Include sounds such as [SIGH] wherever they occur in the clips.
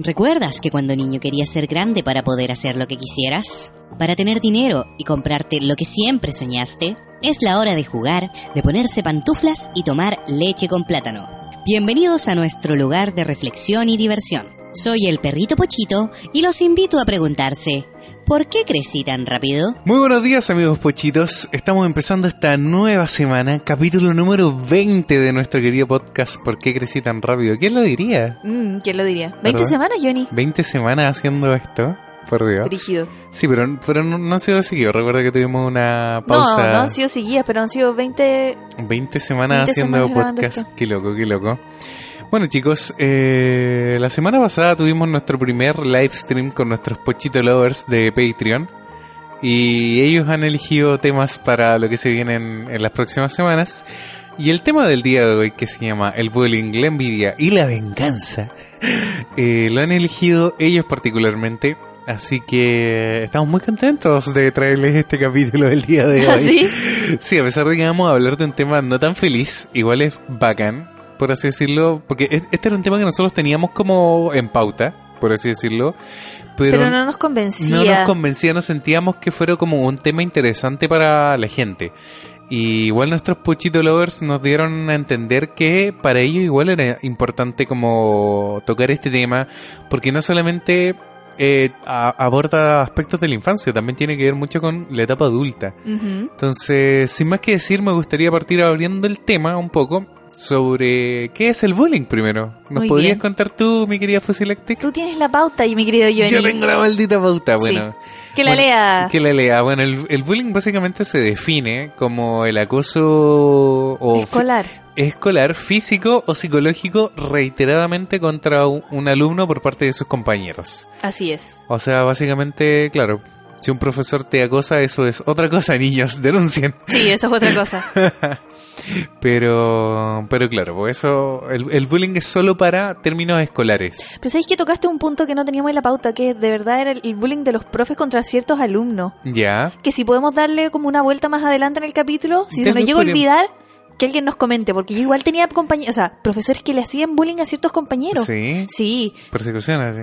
¿Recuerdas que cuando niño querías ser grande para poder hacer lo que quisieras? Para tener dinero y comprarte lo que siempre soñaste? Es la hora de jugar, de ponerse pantuflas y tomar leche con plátano. Bienvenidos a nuestro lugar de reflexión y diversión. Soy el perrito Pochito y los invito a preguntarse, ¿por qué crecí tan rápido? Muy buenos días amigos pochitos, estamos empezando esta nueva semana, capítulo número 20 de nuestro querido podcast ¿Por qué crecí tan rápido? ¿Quién lo diría? Mm, ¿Quién lo diría? ¿20 ¿Verdad? semanas, Johnny? 20 semanas haciendo esto, por Dios. Rígido. Sí, pero, pero no, no han sido seguidos, recuerda que tuvimos una No, pausa. no han sido seguidas, pero han sido 20... 20 semanas 20 haciendo semanas podcast. Qué loco, qué loco. Bueno chicos, eh, la semana pasada tuvimos nuestro primer live stream con nuestros Pochito Lovers de Patreon. Y ellos han elegido temas para lo que se viene en, en las próximas semanas. Y el tema del día de hoy, que se llama el bullying, la envidia y la venganza, [LAUGHS] eh, lo han elegido ellos particularmente. Así que estamos muy contentos de traerles este capítulo del día de [LAUGHS] hoy. ¿Ah, sí? Sí, a pesar de que vamos a hablar de un tema no tan feliz, igual es bacán, por así decirlo, porque es- este era un tema que nosotros teníamos como en pauta, por así decirlo, pero, Pero, no nos convencía. no nos convencía, no sentíamos que fuera como un tema interesante para la gente. Y igual nuestros Pochito Lovers nos dieron a entender que para ellos igual era importante como tocar este tema, porque no solamente eh, a- aborda aspectos de la infancia, también tiene que ver mucho con la etapa adulta. Entonces, sin más que decir, me gustaría partir abriendo el tema un poco sobre qué es el bullying primero. ¿Nos Muy podrías bien. contar tú, mi querida Fusilactic? Tú tienes la pauta y mi querido Johnny. Yo tengo la maldita pauta, bueno. Que la Bueno, lea. Que la lea. Bueno, el, el bullying básicamente se define como el acoso o Escolar. escolar, físico o psicológico reiteradamente contra un alumno por parte de sus compañeros. Así es. O sea, básicamente, claro, si un profesor te acosa, eso es otra cosa, [LAUGHS] niños, denuncien. Sí, eso es otra cosa. [LAUGHS] Pero, pero claro, pues eso, el, el bullying es solo para términos escolares. Pero sabéis que tocaste un punto que no teníamos en la pauta, que de verdad era el el bullying de los profes contra ciertos alumnos. Ya. Que si podemos darle como una vuelta más adelante en el capítulo, si se nos llega a olvidar, que alguien nos comente, porque yo igual tenía compañeros, o sea, profesores que le hacían bullying a ciertos compañeros. Sí. Sí, Persecución así.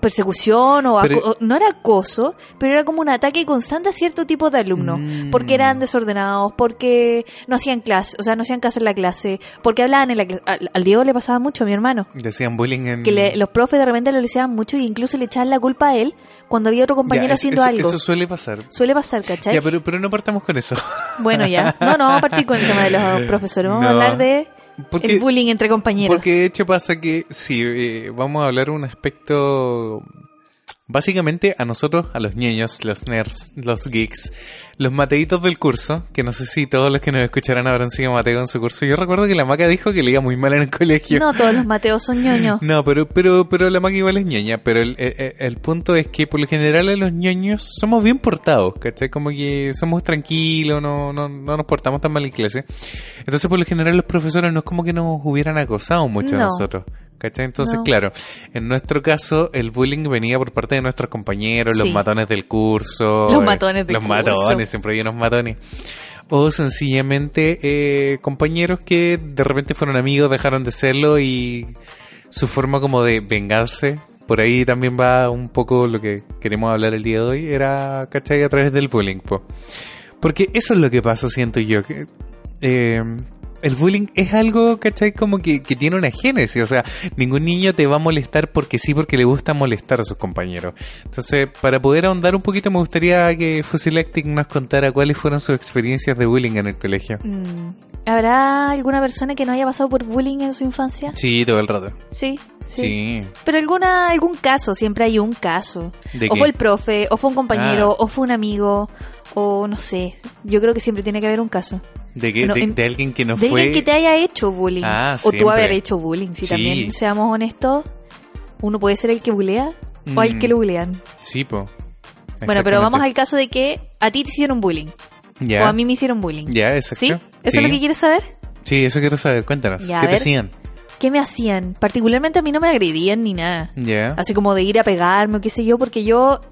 Persecución o, Pero- o- no era acoso, pero era como un ataque constante a cierto tipo de alumnos, Mm. porque eran desordenados, porque no hacían clase, o sea, no hacían caso en la clase, porque hablaban en la clase. Al, al Diego le pasaba mucho, a mi hermano, Decían bullying en... que le- los profes de repente lo decían mucho e incluso le echaban la culpa a él cuando había otro compañero Ya, es- haciendo eso, algo. Eso suele pasar. Suele pasar, ¿cachai? Ya, pero, pero no partamos con eso. Bueno, ya. [LAUGHS] No, no, vamos a partir con el tema de los profesores. Vamos a hablar de Porque, el bullying entre compañeros. porque de hecho pasa que, sí, eh, vamos a hablar un aspecto... Básicamente a nosotros, a los niños, los nerds, los geeks, los mateitos del curso, que no sé si todos los que nos escucharán habrán sido Mateo en su curso. Yo recuerdo que la maca dijo que le iba muy mal en el colegio. No todos los Mateos son ñoños. [LAUGHS] No, pero, pero, pero la maca igual es ñoña. Pero el, el- el punto es que por lo general a los ñoños somos bien portados, ¿cachai? Como que somos tranquilos, no, no, no nos portamos tan mal en clase. Entonces por lo general los profesores no es como que nos hubieran acosado mucho a No. nosotros. ¿Cachai? Entonces, No. claro, en nuestro caso el bullying venía por parte de nuestros compañeros, los matones del curso. Los eh, matones del Los curso. matones, siempre hay unos matones. O sencillamente eh, compañeros que de repente fueron amigos, dejaron de serlo y su forma como de vengarse, por ahí también va un poco lo que queremos hablar el día de hoy, era, ¿cachai? A través del bullying, po. Porque eso es lo que pasa, siento yo, que eh, el bullying es algo, ¿cachai? Como que, que tiene una génesis, o sea, ningún niño te va a molestar porque sí, porque le gusta molestar a sus compañeros. Entonces, para poder ahondar un poquito, me gustaría que Fusilactic nos contara cuáles fueron sus experiencias de bullying en el colegio. Mm. ¿Habrá alguna persona que no haya pasado por bullying en su infancia? Sí, todo el rato. Sí, sí. Sí. Pero alguna, algún caso, siempre hay un caso. ¿De o qué? fue el profe, o fue un compañero, Ah. o fue un amigo, o no sé. Yo creo que siempre tiene que haber un caso. ¿De? Bueno, de, en- de alguien que no de fue... alguien que te haya hecho bullying. Ah, o tú haber hecho bullying. Si Sí. también seamos honestos, uno puede ser el que bulea o al Mm. que lo bulean. Sí, po. Bueno, pero vamos al caso de que a ti te hicieron bullying. Ya. O a mí me hicieron bullying. Ya, exacto. ¿Sí? ¿Eso Sí. es lo que quieres saber? Sí, eso quiero saber. Cuéntanos. Ya, ¿Qué te hacían? ¿Qué me hacían? Particularmente a mí no me agredían ni nada. Ya. Así como de ir a pegarme o qué sé yo, porque yo,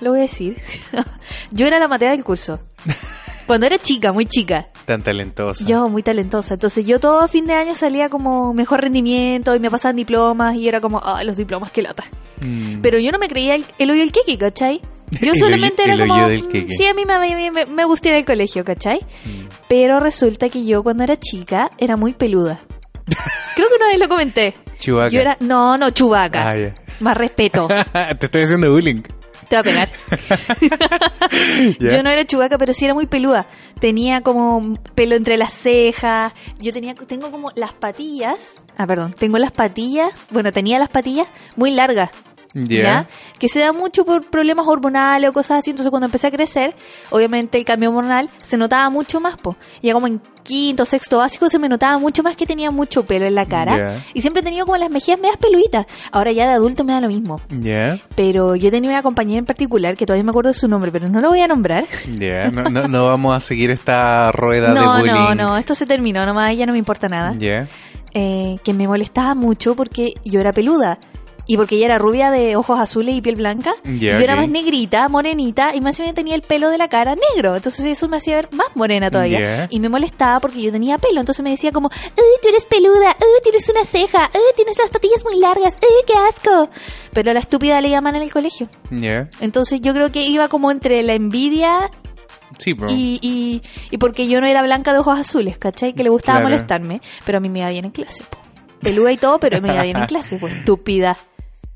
lo voy a decir, [LAUGHS] yo era la matea del curso. [LAUGHS] Cuando era chica, muy chica. Tan talentosa. Yo, muy talentosa. Entonces yo todo fin de año salía como mejor rendimiento y me pasaban diplomas y era como, ah, los diplomas, qué lata. Mm. Pero yo no me creía el, el hoyo del queque, ¿cachai? [LAUGHS] Yo El solamente era el como, hoyo del queque. sí, a mí me, me, me, gustaba al colegio, ¿cachai? Mm. Pero resulta que yo cuando era chica era muy peluda. Creo que una vez lo comenté. Chewbacca. Yo era, no, no, chubaca. Ah. Más respeto. [LAUGHS] Te estoy haciendo bullying. Te va a pegar. [LAUGHS] Yo no era chubaca, pero sí era muy peluda. Tenía como pelo entre las cejas. Yo tenía, tengo como las patillas. Ah, perdón. Tengo las patillas. Bueno, tenía las patillas muy largas. Ya. ¿Ya? Que se da mucho por problemas hormonales o cosas así. Entonces, cuando empecé a crecer, obviamente el cambio hormonal se notaba mucho más, po. Ya como en quinto, sexto básico se me notaba mucho más que tenía mucho pelo en la cara. Y siempre he tenido como las mejillas medias peluditas. Ahora ya de adulto me da lo mismo. Pero yo tenía una compañera en particular que todavía me acuerdo de su nombre, pero no lo voy a nombrar. Ya. No, no, no vamos a seguir esta rueda de bullying. no, no, esto se terminó, nomás ya no me importa nada. Eh, que me molestaba mucho porque yo era peluda. Y porque ella era rubia de ojos azules y piel blanca. Y yo era más negrita, morenita, y más bien tenía el pelo de la cara negro. Entonces eso me hacía ver más morena todavía. Y me molestaba porque yo tenía pelo. Entonces me decía como, ¡Uy, tú eres peluda! ¡Uy, tienes una ceja! ¡Uy, tienes las patillas muy largas! ¡Uy, qué asco! Pero a la estúpida le llaman en el colegio. Ya. Entonces yo creo que iba como entre la envidia Sí, po. y, y, y porque yo no era blanca de ojos azules, ¿cachai? Que le gustaba Claro. molestarme, pero a mí me iba bien en clase, po. Peluda y todo, pero me iba bien en clase, pues [LAUGHS] estúpida.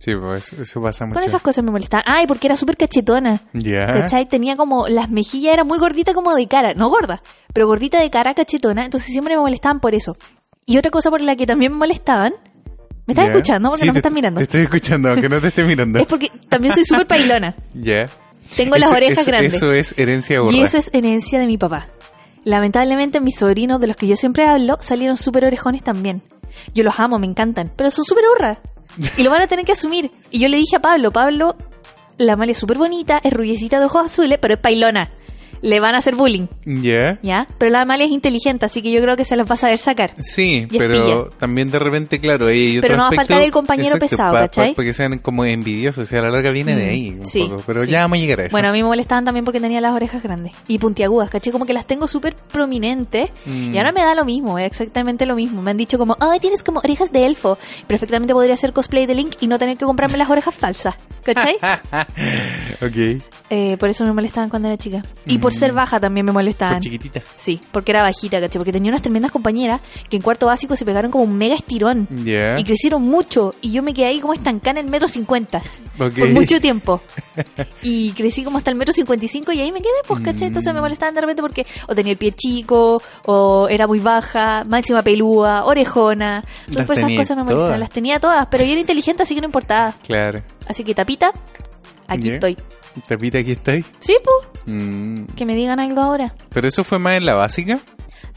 Sí, pues eso, pasa mucho. Con esas cosas me molestaban. Ay, porque era súper cachetona. Ya. ¿Cachai? Tenía como, las mejillas era muy gordita como de cara, no gorda, pero gordita de cara, cachetona, entonces siempre me molestaban por eso. Y otra cosa por la que también me molestaban, ¿me estás Ya. escuchando? Porque Sí, no me te- estás mirando. Te estoy escuchando, aunque no te esté mirando. Es porque también soy súper pailona. [LAUGHS] Ya. Tengo las Eso- orejas eso- grandes. Eso es herencia burra. Y eso es herencia de mi papá. Lamentablemente mis sobrinos de los que yo siempre hablo salieron súper orejones también. Yo los amo, me encantan, pero son súper hurras. Y lo van a tener que asumir. Y yo le dije a Pablo, Pablo, la Amalia es súper bonita, es rubiecita de ojos azules, pero es pailona. Le van a hacer bullying, Ya. ¿ya? Pero la Amalia es inteligente, así que yo creo que se las va a saber sacar. Sí, Y pero también de repente, claro, ahí hay otro Pero no va a faltar el compañero pesado, pa- pa- ¿cachai? Porque sean como envidiosos, o sea, a la larga viene de ahí un sí, poco. Pero sí. ya vamos a llegar a eso. Bueno, a mí me molestaban también porque tenía las orejas grandes y puntiagudas, ¿caché? Como que las tengo súper prominentes Mm. y ahora me da lo mismo, exactamente lo mismo. Me han dicho como, ay, tienes como orejas de elfo. Perfectamente podría hacer cosplay de Link y no tener que comprarme las orejas falsas, ¿cachai? [LAUGHS] ok. Eh, por eso me molestaban cuando era chica. Y por ser baja también me molestaban. Mm. Por chiquitita. Sí, porque era bajita, ¿cachai? Porque tenía unas tremendas compañeras que en cuarto básico se pegaron como un mega estirón. Ya. Y crecieron mucho. Y yo me quedé ahí como estancada en el metro cincuenta. Ok. Por mucho tiempo. [LAUGHS] Y crecí como hasta el metro cincuenta y cinco y ahí me quedé, pues, ¿cachai? Entonces Mm. me molestaban de repente porque o tenía el pie chico, o era muy baja, máxima pelúa, orejona. Entonces por esas cosas me molestaban. todas. Las tenía todas, pero yo era inteligente, así que no importaba. Claro. Así que tapita, aquí estoy. Tapita, aquí estoy. Sí, pues, Mm. que me digan algo ahora. Pero eso fue más en la básica.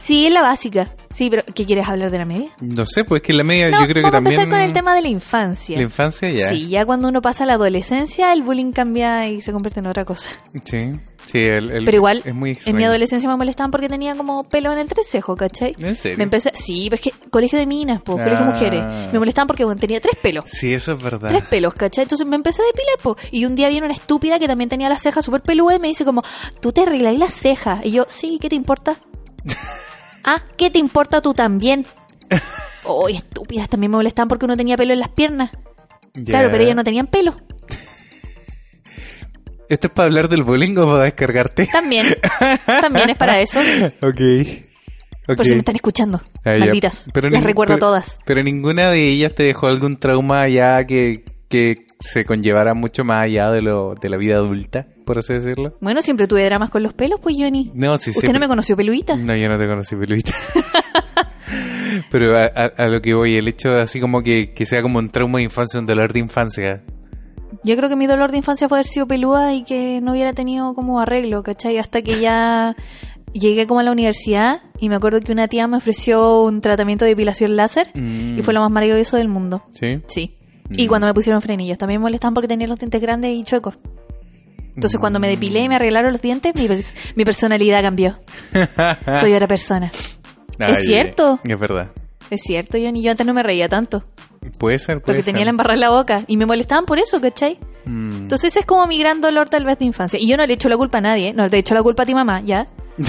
Sí, es la básica. Sí, pero ¿qué quieres hablar de la media? No sé, pues que en la media No, yo creo que vamos también. a empezar con el tema de la infancia. La infancia ya. Sí, ya cuando uno pasa a la adolescencia, el bullying cambia y se convierte en otra cosa. Sí. Sí, el, el- Pero igual, es muy en extraño. mi adolescencia me molestaban porque tenía como pelo en el entrecejo, ¿cachai? ¿En serio? Me empecé, sí, pero es que colegio de minas, pues, colegio de Ah. mujeres. Me molestaban porque bueno, tenía tres pelos. Sí, eso es verdad. Tres pelos, ¿cachai? Entonces me empecé a depilar, po. Y un día viene una estúpida que también tenía las cejas súper peludas y me dice como, tú te arregláis las cejas. Y yo, sí, ¿qué te importa? [LAUGHS] ah, ¿qué te importa tú también? [LAUGHS] Oh, estúpidas, también me molestaban porque uno tenía pelo en las piernas. Claro, pero ellas no tenían pelo. [LAUGHS] ¿Esto es para hablar del bullying o para descargarte? También. también es para eso. [LAUGHS] ok. Ok. Por si me están escuchando. Ah. Malditas. Pero Las recuerdo pero- todas. Pero ninguna de ellas te dejó algún trauma ya que, que se conllevara mucho más allá de, lo, de la vida adulta, por así decirlo. Bueno, siempre tuve dramas con los pelos, pues, Johnny. No, sí, ¿Usted no me conoció peluita? No, yo no te conocí, peluita. [LAUGHS] Pero a, a- a lo que voy, el hecho de así como que, que sea como un trauma de infancia, un dolor de infancia. Yo creo que mi dolor de infancia fue haber sido pelúa y que no hubiera tenido como arreglo, ¿cachai? Hasta que ya llegué como a la universidad y me acuerdo que una tía me ofreció un tratamiento de depilación láser Mm. y fue lo más maravilloso del mundo. ¿Sí? Sí. Y Mm. cuando me pusieron frenillos, también me molestaban porque tenía los dientes grandes y chuecos. Entonces cuando me depilé y me arreglaron los dientes, mi, pers- mi personalidad cambió. [LAUGHS] Soy otra persona. Ay, cierto. Es verdad. Es cierto, Johnny, yo antes no me reía tanto. Puede ser, puede Porque ser. tenía la embarrada en la boca y me molestaban por eso, ¿cachai? Mm. Entonces ese es como mi gran dolor tal vez de infancia. Y yo no le echo la culpa a nadie, no le echo la culpa a ti mamá, ¿ya? [LAUGHS]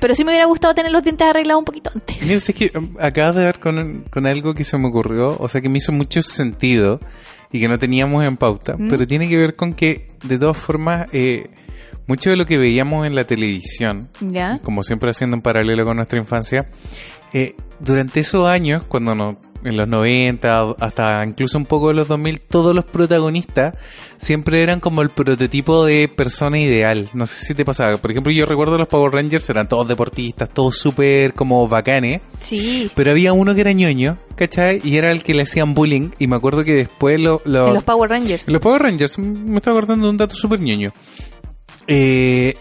Pero sí me hubiera gustado tener los dientes arreglados un poquito antes. Mira, es que um, acabas de ver con, con algo que se me ocurrió, o sea, que me hizo mucho sentido y que no teníamos en pauta, ¿Mm? pero tiene que ver con que, de todas formas, eh, mucho de lo que veíamos en la televisión, ¿Ya? como siempre haciendo un paralelo con nuestra infancia, eh, durante esos años, cuando no, en los 90, hasta incluso un poco de los 2000, todos los protagonistas siempre eran como el prototipo de persona ideal. No sé si te pasaba. Por ejemplo, yo recuerdo los Power Rangers, eran todos deportistas, todos súper como bacanes. Sí. Pero había uno que era ñoño, ¿cachai? Y era el que le hacían bullying. Y me acuerdo que después lo... lo- En los Power Rangers. en los Power Rangers, me estoy acordando de un dato súper ñoño. Eh,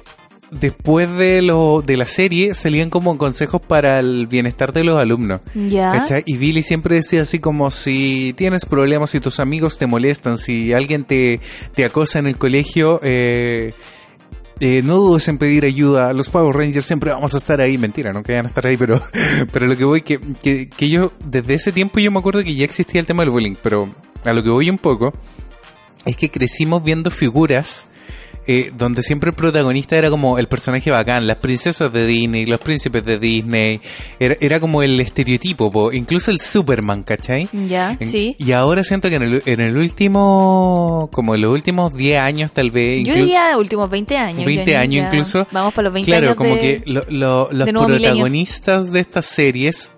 después de lo de la serie salían como consejos para el bienestar de los alumnos. Ya. ¿cachai? Y Billy siempre decía así como si tienes problemas, si tus amigos te molestan, si alguien te, te acosa en el colegio, eh, eh, no dudes en pedir ayuda. Los Power Rangers siempre vamos a estar ahí. Mentira, no que a estar ahí, pero, [LAUGHS] pero lo que voy, que, que, que yo, desde ese tiempo yo me acuerdo que ya existía el tema del bullying, pero a lo que voy un poco, es que crecimos viendo figuras eh, donde siempre el protagonista era como el personaje bacán, las princesas de Disney, los príncipes de Disney, era, era como el estereotipo, po, incluso el Superman, ¿cachai? Ya, En- sí. Y ahora siento que en el, en el último, como en los últimos 10 años tal vez, Yo diría últimos 20 años. 20 ya, años incluso. Vamos por los 20 claro, años como de- que lo- lo- los milenio. protagonistas de estas series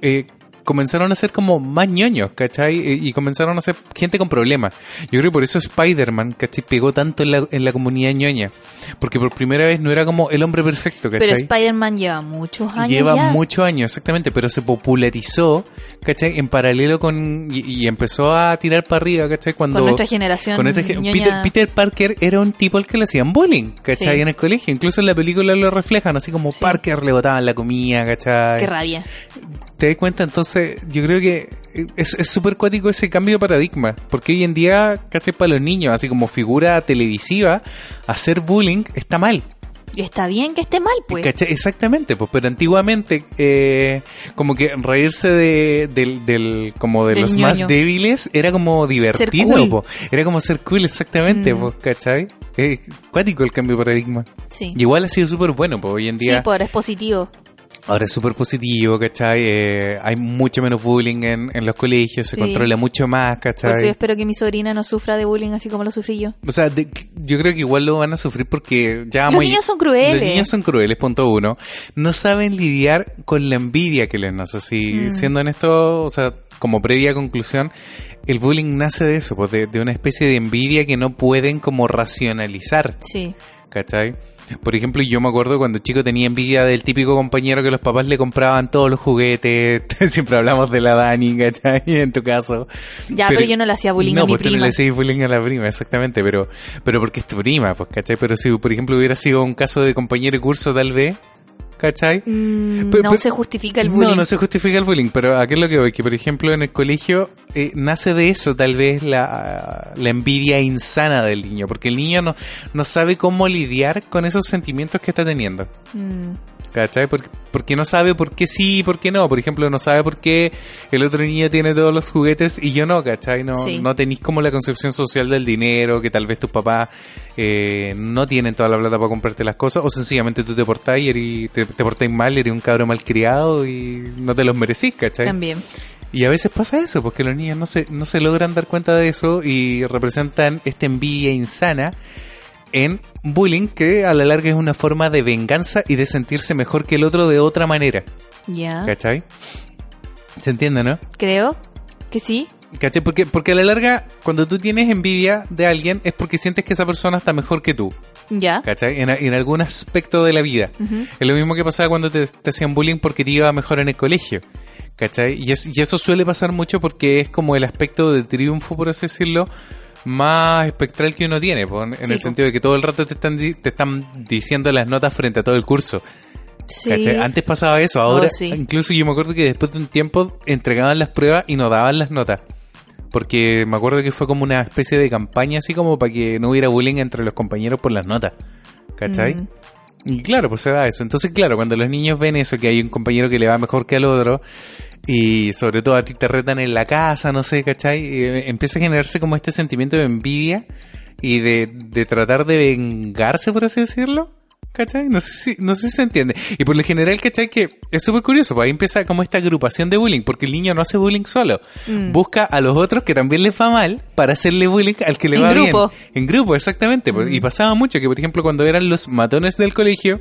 eh, comenzaron a ser como más ñoños, ¿cachai? Y, y comenzaron a ser gente con problemas. Yo creo que por eso Spider-Man, ¿cachai? Pegó tanto en la, en la comunidad ñoña. Porque por primera vez no era como el hombre perfecto, ¿cachai? Pero Spider-Man lleva muchos años Lleva ya. muchos años, exactamente, pero se popularizó, ¿cachai? En paralelo con... Y, y empezó a tirar para arriba, ¿cachai? Cuando... Con nuestra generación. con ñoña. Peter, Peter Parker era un tipo al que le hacían bullying, ¿cachai? Sí. En el colegio. Incluso en la película lo reflejan, así como Sí. Parker le botaban la comida, ¿cachai? Qué rabia. ¿Te das cuenta? Entonces, yo creo que es es súper cuático ese cambio de paradigma. Porque hoy en día, ¿cachai? Para los niños, así como figura televisiva, hacer bullying está mal. Y está bien que esté mal, pues. ¿Cachai? Exactamente, pues, pero antiguamente, eh, como que reírse de, del, del- como de Del los más débiles era como divertido, cool. po. era como ser cool, exactamente, Mm. pues, ¿cachai? Es cuático el cambio de paradigma. Sí. Y igual ha sido súper bueno, pues hoy en Sí, día por es positivo. Ahora es súper positivo, ¿cachai? Eh, hay mucho menos bullying en, en los colegios, se Sí. controla mucho más, Por eso yo ¿cachai? espero que mi sobrina no sufra de bullying así como lo sufrí yo. O sea, de- yo creo que igual lo van a sufrir porque ya Los niños son crueles. Los niños son crueles, punto uno. No saben lidiar con la envidia que les nace. Así, Mm. siendo en esto, o sea, como previa conclusión, el bullying nace de eso, pues de, de una especie de envidia que no pueden como racionalizar, Sí. ¿cachai? Por ejemplo, yo me acuerdo cuando chico tenía envidia del típico compañero que los papás le compraban todos los juguetes. [LAUGHS] Siempre hablamos de la Dani, ¿cachai? En tu caso. Ya, pero, yo no le hacía bullying no, a mi pues tú no prima. le hacías bullying a la prima, exactamente, pero, pero porque es tu prima, pues, ¿cachai? Pero si, por ejemplo, hubiera sido un caso de compañero de curso, tal vez, ¿cachai? Mm, no se justifica el bullying. No, no se justifica el bullying, pero ¿a qué es lo que voy? Que, por ejemplo, en el colegio eh, nace de eso, tal vez, la, la envidia insana del niño, porque el niño no, no sabe cómo lidiar con esos sentimientos que está teniendo. Mm, ¿Cachai? Porque, porque no sabe por qué sí y por qué no. Por ejemplo, no sabe por qué el otro niño tiene todos los juguetes y yo no, ¿cachai? No, Sí. no tenéis como la concepción social del dinero, que tal vez tus papás eh, no tienen toda la plata para comprarte las cosas, o sencillamente tú te portás y eres- te, te portáis mal, eres un cabro malcriado y no te los merecís, ¿cachai? También. Y a veces pasa eso, porque los niños no se, no se logran dar cuenta de eso y representan esta envidia insana en bullying, que a la larga es una forma de venganza y de sentirse mejor que el otro de otra manera. Ya. ¿Cachai? ¿Se entiende, no? Creo que sí. ¿Cachai? Porque, porque a la larga, cuando tú tienes envidia de alguien, es porque sientes que esa persona está mejor que tú. Ya. ¿Cachai? En, en algún aspecto de la vida. Es lo mismo que pasaba cuando te, te hacían bullying porque te iba mejor en el colegio. ¿Cachai? Y, es- y eso suele pasar mucho porque es como el aspecto de triunfo, por así decirlo, más espectral que uno tiene, en, Sí, el sentido de que todo el rato te están, di- te están diciendo las notas frente a todo el curso. Sí. Antes pasaba eso, ahora Oh, sí. incluso yo me acuerdo que después de un tiempo entregaban las pruebas y no daban las notas. Porque me acuerdo que fue como una especie de campaña así como para que no hubiera bullying entre los compañeros por las notas. ¿Cachai? Mm. Y claro, pues se da eso. Entonces, claro, cuando los niños ven eso, que hay un compañero que le va mejor que al otro, y sobre todo a ti te retan en la casa, no sé, ¿cachai? Y, eh, empieza a generarse como este sentimiento de envidia y de, de tratar de vengarse, por así decirlo. ¿Cachai? No sé si, no sé si se entiende. Y por lo general, ¿cachai? Que es súper curioso, pues ahí empieza como esta agrupación de bullying, porque el niño no hace bullying solo. Mm. Busca a los otros que también les va mal para hacerle bullying al que le En va grupo. Mm. bien. En grupo, exactamente. pues, Y pasaba mucho que, por ejemplo, cuando eran los matones del colegio,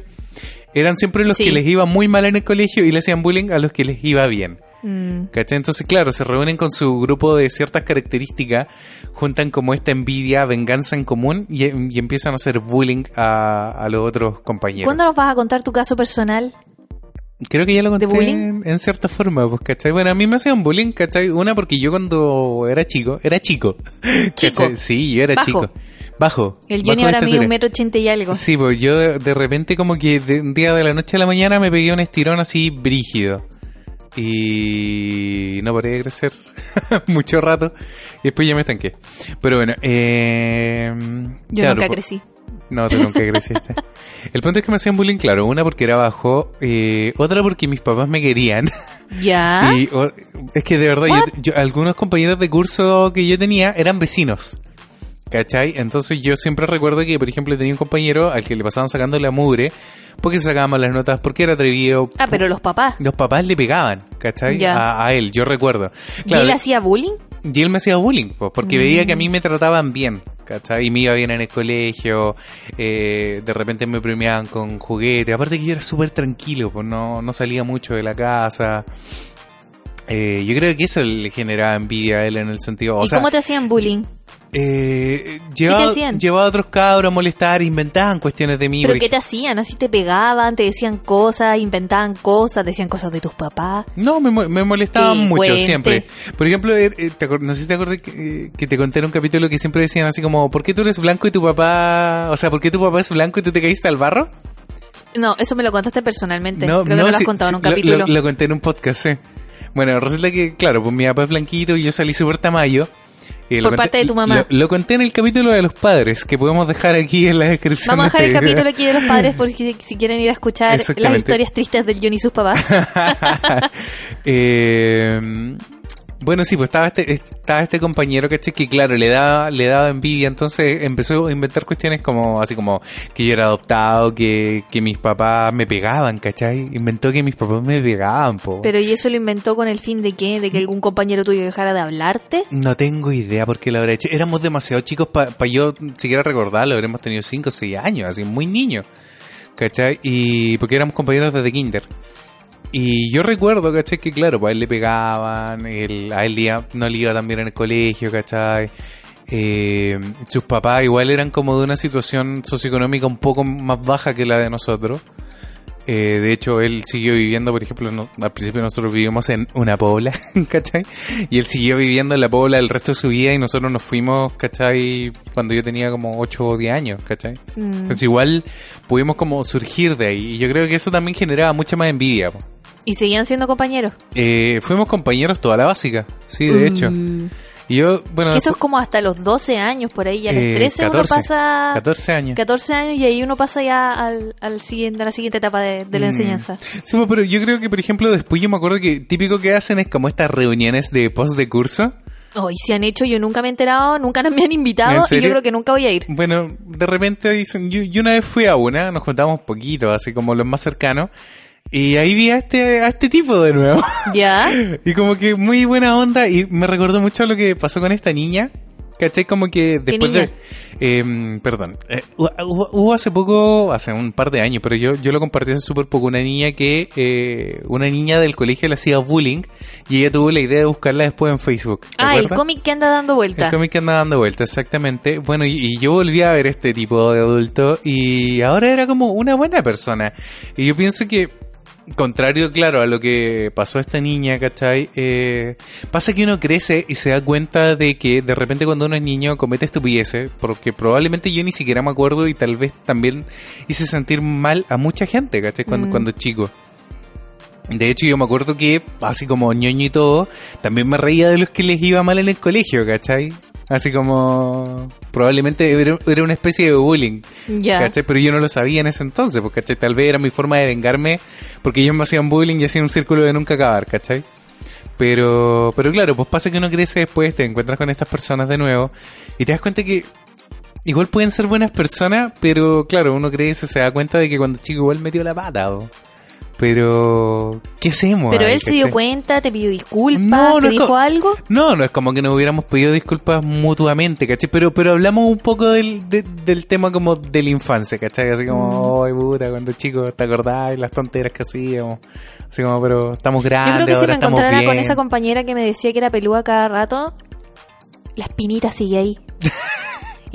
eran siempre los Sí. que les iba muy mal en el colegio y le hacían bullying a los que les iba bien. Mm. ¿Cachai? Entonces, claro, se reúnen con su grupo de ciertas características, juntan como esta envidia, venganza en común y, y empiezan a hacer bullying a, a los otros compañeros. ¿Cuándo nos vas a contar tu caso personal? Creo que ya lo conté bullying? en, en cierta forma, pues, ¿cachai? Bueno, a mí me hacían bullying, ¿cachai? Una porque yo cuando era chico, era chico. [LAUGHS] Chico. ¿cachai? Sí, yo era Bajo. chico. Bajo. El Johnny ahora mide un metro ochenta y algo. Sí, pues yo de, de repente como que de un día de la noche a la mañana me pegué un estirón así brígido. Y no paré de crecer [LAUGHS] mucho rato. Y después ya me estanqué. Pero bueno, eh, Yo claro, nunca crecí. No, tú nunca [LAUGHS] creciste. El punto es que me hacían bullying, claro. Una porque era bajo, eh, otra porque mis papás me querían. ¿Ya? [LAUGHS] Y o- es que de verdad, yo, yo- algunos compañeros de curso que yo tenía eran vecinos. ¿Cachai? Entonces yo siempre recuerdo que, por ejemplo, tenía un compañero al que le pasaban sacando la mugre porque se sacaban las notas, porque era atrevido. Ah, pero los papás. Los papás le pegaban, ¿cachai? Ya. A, a él, yo recuerdo. ¿Y él hacía bullying? y él me hacía bullying, pues, porque Mm. veía que a mí me trataban bien, ¿cachai? Y me iba bien en el colegio, eh, de repente me premiaban con juguetes, aparte que yo era súper tranquilo, pues no, no salía mucho de la casa. Eh, yo creo que eso le generaba envidia a él en el sentido, o ¿Y sea, cómo te hacían bullying? Eh, llevaba, a otros cabros a molestar, inventaban cuestiones de mí. ¿Pero qué te hacían? ¿Así te pegaban? ¿Te decían cosas? ¿Inventaban cosas? ¿Decían cosas de tus papás? No, me, me molestaban Sí, mucho cuente. siempre. Por ejemplo, eh, te no sé si te que, eh, que te conté en un capítulo que siempre decían así como, ¿por qué tú eres blanco y tu papá, o sea, ¿por qué tu papá es blanco y tú te caíste al barro? No, eso me lo contaste personalmente. Creo que no lo has sí, contado en un lo- capítulo. Lo, lo conté en un podcast, sí. Bueno, resulta que, claro, pues mi papá es blanquito y yo salí súper tamayo. Por parte de tu mamá. Lo, lo conté en el capítulo de los padres, que podemos dejar aquí en la descripción. Vamos a dejar de el este video. capítulo aquí de los padres por si, [LAUGHS] quieren ir a escuchar las historias tristes del Johnny y sus papás. [LAUGHS] Eh, bueno, sí, pues estaba este, estaba este compañero, ¿cachai? Que claro, le daba, le daba envidia, entonces empezó a inventar cuestiones como, así como que yo era adoptado, que, que mis papás me pegaban, ¿cachai? Inventó que mis papás me pegaban, po. Pero ¿y eso lo inventó con el fin de qué? ¿De que algún compañero tuyo dejara de hablarte? No tengo idea por qué lo habrá hecho. Éramos demasiado chicos para yo siquiera recordarlo. Habremos tenido 5 o 6 años, así muy niños. ¿Cachai? Y porque éramos compañeros desde kinder. Y yo recuerdo, ¿cachai? Que claro, pues a él le pegaban, él, a él día- no le iba tan bien en el colegio, ¿cachai? Eh, sus papás igual eran como de una situación socioeconómica un poco más baja que la de nosotros. Eh, de hecho, él siguió viviendo, por ejemplo, no- al principio nosotros vivimos en una pobla, [LAUGHS] ¿cachai? Y él siguió viviendo en la pobla el resto de su vida y nosotros nos fuimos, ¿cachai? Cuando yo tenía como 8 o 10 años, ¿cachai? Mm. Entonces igual pudimos como surgir de ahí y yo creo que eso también generaba mucha más envidia. po. ¿Y seguían siendo compañeros? Eh, fuimos compañeros toda la básica, sí, de hecho. Mm. Y yo, bueno... Que eso es como hasta los 12 años, por ahí, y a los eh, 13 uno 14, pasa... 14 años. 14 años y ahí uno pasa ya al, al siguiente, a la siguiente etapa de, de la Mm. enseñanza. Sí, pues, pero yo creo que, por ejemplo, después yo me acuerdo que típico que hacen es como estas reuniones de post de curso. Oh, y se han hecho, yo nunca me he enterado, nunca me han invitado ¿En y yo creo que nunca voy a ir. Bueno, de repente dicen, yo, yo una vez fui a una, nos juntamos poquito, así como los más cercanos, y ahí vi a este, a este tipo de nuevo. ¿Ya? [LAUGHS] y como que muy buena onda, y me recordó mucho lo que pasó con esta niña. ¿Cachai? Como que después niña? de... em, perdón. eh, hubo, hace poco, hace un par de años, pero yo, yo lo compartí hace súper poco, una niña que... eh, una niña del colegio le hacía bullying y ella tuvo la idea de buscarla después en Facebook. ¿te Ah, el cómic que anda dando vuelta. El cómic que anda dando vuelta, exactamente. Bueno, y, y yo volví a ver este tipo de adulto y ahora era como una buena persona. Y yo pienso que, contrario, claro, a lo que pasó a esta niña, ¿cachai? Eh, pasa que uno crece y se da cuenta de que de repente cuando uno es niño comete estupideces, porque probablemente yo ni siquiera me acuerdo y tal vez también hice sentir mal a mucha gente, ¿cachai? Cuando, Mm. cuando chico. De hecho, yo me acuerdo que, así como ñoño y todo, también me reía de los que les iba mal en el colegio, ¿cachai? Así como, probablemente era, era una especie de bullying, Ya. ¿cachai? Pero yo no lo sabía en ese entonces, porque ¿cachai? tal vez era mi forma de vengarme, porque ellos me hacían bullying y hacían un círculo de nunca acabar, ¿cachai? Pero, pero claro, pues pasa que uno crece después, te encuentras con estas personas de nuevo y te das cuenta que igual pueden ser buenas personas, pero claro, uno cree eso, se da cuenta de que cuando chico igual metió la pata. ¿o? Pero, ¿qué hacemos? Pero ahí, él se dio cuenta, te pidió disculpas, No, no te dijo algo. No, no es como que nos hubiéramos pedido disculpas mutuamente, ¿cachai? Pero, pero hablamos un poco del, de- del tema como de la infancia, ¿cachai? Así Mm. como, ay, puta, cuando chicos, ¿te acordás? Las tonteras que hacíamos. Así como, pero estamos Yo grandes, creo que si me estamos encontrara bien. con esa compañera que me decía que era pelúa cada rato, la espinita sigue ahí. [LAUGHS]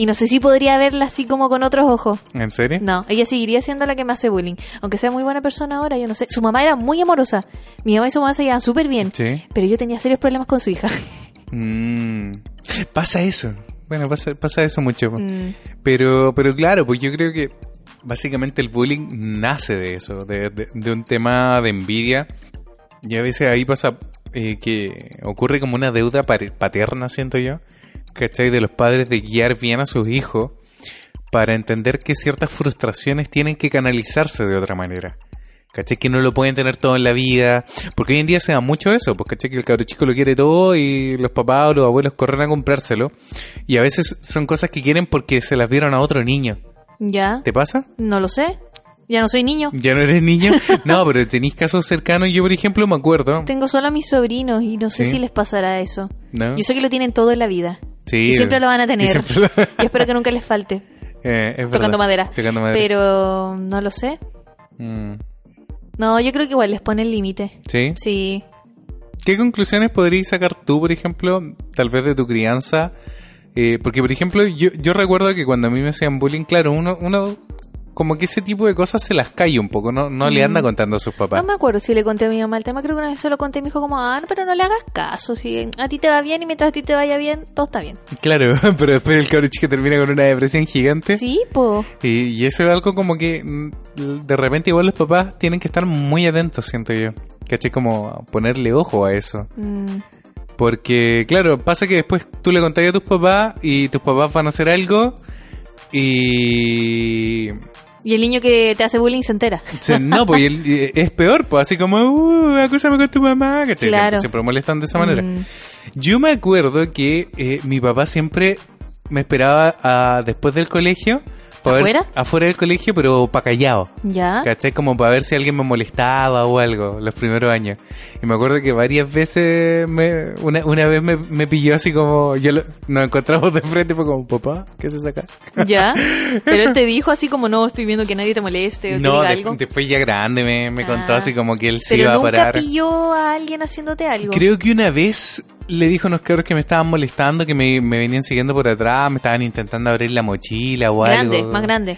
y no sé si podría verla así como con otros ojos. ¿En serio? No, ella seguiría siendo la que me hace bullying. Aunque sea muy buena persona ahora, yo no sé. Su mamá era muy amorosa. Mi mamá y su mamá se llevaban súper bien. Sí. Pero yo tenía serios problemas con su hija. Mm, pasa eso. Bueno, pasa, pasa eso mucho. Mm. Pero, pero claro, pues yo creo que básicamente el bullying nace de eso, de, de- de un tema de envidia. Y a veces ahí pasa eh, que ocurre como una deuda paterna, siento yo, ¿cachai? De los padres de guiar bien a sus hijos para entender que ciertas frustraciones tienen que canalizarse de otra manera. ¿Cachai? Que no lo pueden tener todo en la vida. Porque hoy en día se da mucho eso. Pues, ¿cachai? Que el cabro chico lo quiere todo y los papás o los abuelos corren a comprárselo. Y a veces son cosas que quieren porque se las vieron a otro niño. ¿Ya? ¿Te pasa? No lo sé. Ya no soy niño. ¿Ya no eres niño? [LAUGHS] No, pero tenéis casos cercanos. Yo, por ejemplo, me acuerdo. Tengo solo a mis sobrinos y no sé Sí. si les pasará eso. ¿No? Yo sé que lo tienen todo en la vida. Sí. y siempre lo van a tener. lo- [LAUGHS] Y espero que nunca les falte. [LAUGHS] Eh, es. Tocando madera. Tocando madera. Pero no lo sé. Mm. No, yo creo que igual les pone el límite. ¿Sí? Sí. ¿Qué conclusiones podrías sacar tú, por ejemplo, tal vez de tu crianza? Eh, porque, por ejemplo, yo, yo recuerdo que cuando a mí me hacían bullying, claro, uno, uno como que ese tipo de cosas se las calla un poco, no, no le anda contando a sus papás. No me acuerdo si le conté a mi mamá el tema. Creo que una vez se lo conté y me dijo como, ah, no, pero no le hagas caso. Si a ti te va bien y mientras a ti te vaya bien, todo está bien. Claro, [LAUGHS] pero después el cabrón chico termina con una depresión gigante. Sí, po. Y, y eso es algo como que mm, de repente igual los papás tienen que estar muy atentos, siento yo. ¿Cachai? Como ponerle ojo a eso. Mm, Porque, claro, pasa que después tú le contás a tus papás y tus papás van a hacer algo y... Y el niño que te hace bullying se entera. no, [LAUGHS] pues es peor, pues así como, uh, acúsame con tu mamá, ¿cachai? Claro. Siempre, siempre molestan de esa manera. Mm, Yo me acuerdo que eh, mi papá siempre me esperaba a- después del colegio. Ver ¿Afuera? afuera del colegio, pero para callado. ¿Ya? ¿Cachai? Como para ver si alguien me molestaba o algo los primeros años. Y me acuerdo que varias veces, me, una, una vez me, me pilló así como, yo lo- nos encontramos de frente y fue como, papá, ¿qué haces acá? ¿Ya? [LAUGHS] Pero él te dijo así como, no, estoy viendo que nadie te moleste o No, diga de- algo. después ya grande me, me contó Ah. así como que él se Pero iba a nunca parar. pilló a alguien haciéndote algo. Creo que una vez le dijo a unos cabros que me estaban molestando, que me, me venían siguiendo por atrás, me estaban intentando abrir la mochila o grande, algo. más grande.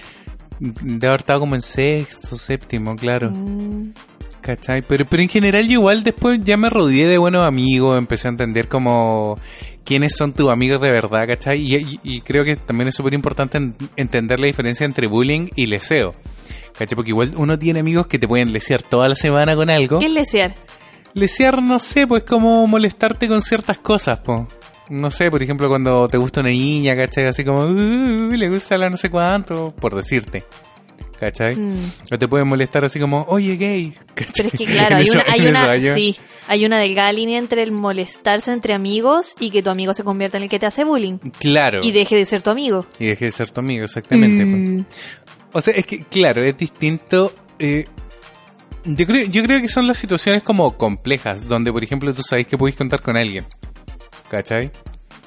De haber estado como en sexto, séptimo, claro. Mm, ¿Cachai? Pero, pero en general yo igual después ya me rodeé de buenos amigos, empecé a entender como quiénes son tus amigos de verdad, ¿cachai? Y, y- y creo que también es súper importante en- entender la diferencia entre bullying y leseo. ¿Cachai? Porque igual uno tiene amigos que te pueden lesear toda la semana con algo. ¿Qué es lesear? Lesear, no sé, pues como molestarte con ciertas cosas, pues. No sé, por ejemplo, cuando te gusta una niña, ¿cachai? Así como, "Uh, le gusta la no sé cuánto, por decirte. ¿Cachai? Mm. O te pueden molestar así como, oye, gay. ¿cachai? Pero es que claro, [LAUGHS] hay eso- una, hay una, sí, hay una delgada línea entre el molestarse entre amigos y que tu amigo se convierta en el que te hace bullying Claro. y deje de ser tu amigo. Y deje de ser tu amigo, exactamente. pues. Mm, O sea, es que, claro, es distinto. eh, yo, creo, yo creo que son las situaciones como complejas, donde, por ejemplo, tú sabes que podéis contar con alguien. ¿Cachai?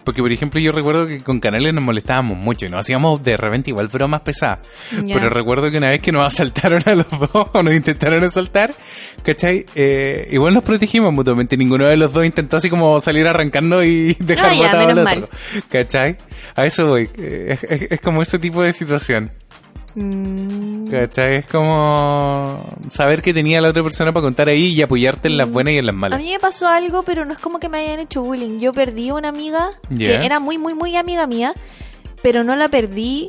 Porque, por ejemplo, yo recuerdo que con canales nos molestábamos mucho y nos hacíamos de repente igual bromas pesadas. Ya. Pero recuerdo que una vez que nos [LAUGHS] asaltaron a los dos o nos intentaron asaltar, ¿cachai? Eh, igual nos protegimos mutuamente. Ninguno de los dos intentó así como salir arrancando y [LAUGHS] dejar Ah, botado al menos otro. ¿Cachai? A eso voy. Eh, Es, es- es como ese tipo de situación. Mm, ¿Cachai? Es como saber que tenía la otra persona para contar ahí y apoyarte en las buenas y en las A malas. mí me pasó algo, pero no es como que me hayan hecho bullying. Yo perdí una amiga que era muy, muy, muy amiga mía, pero no la perdí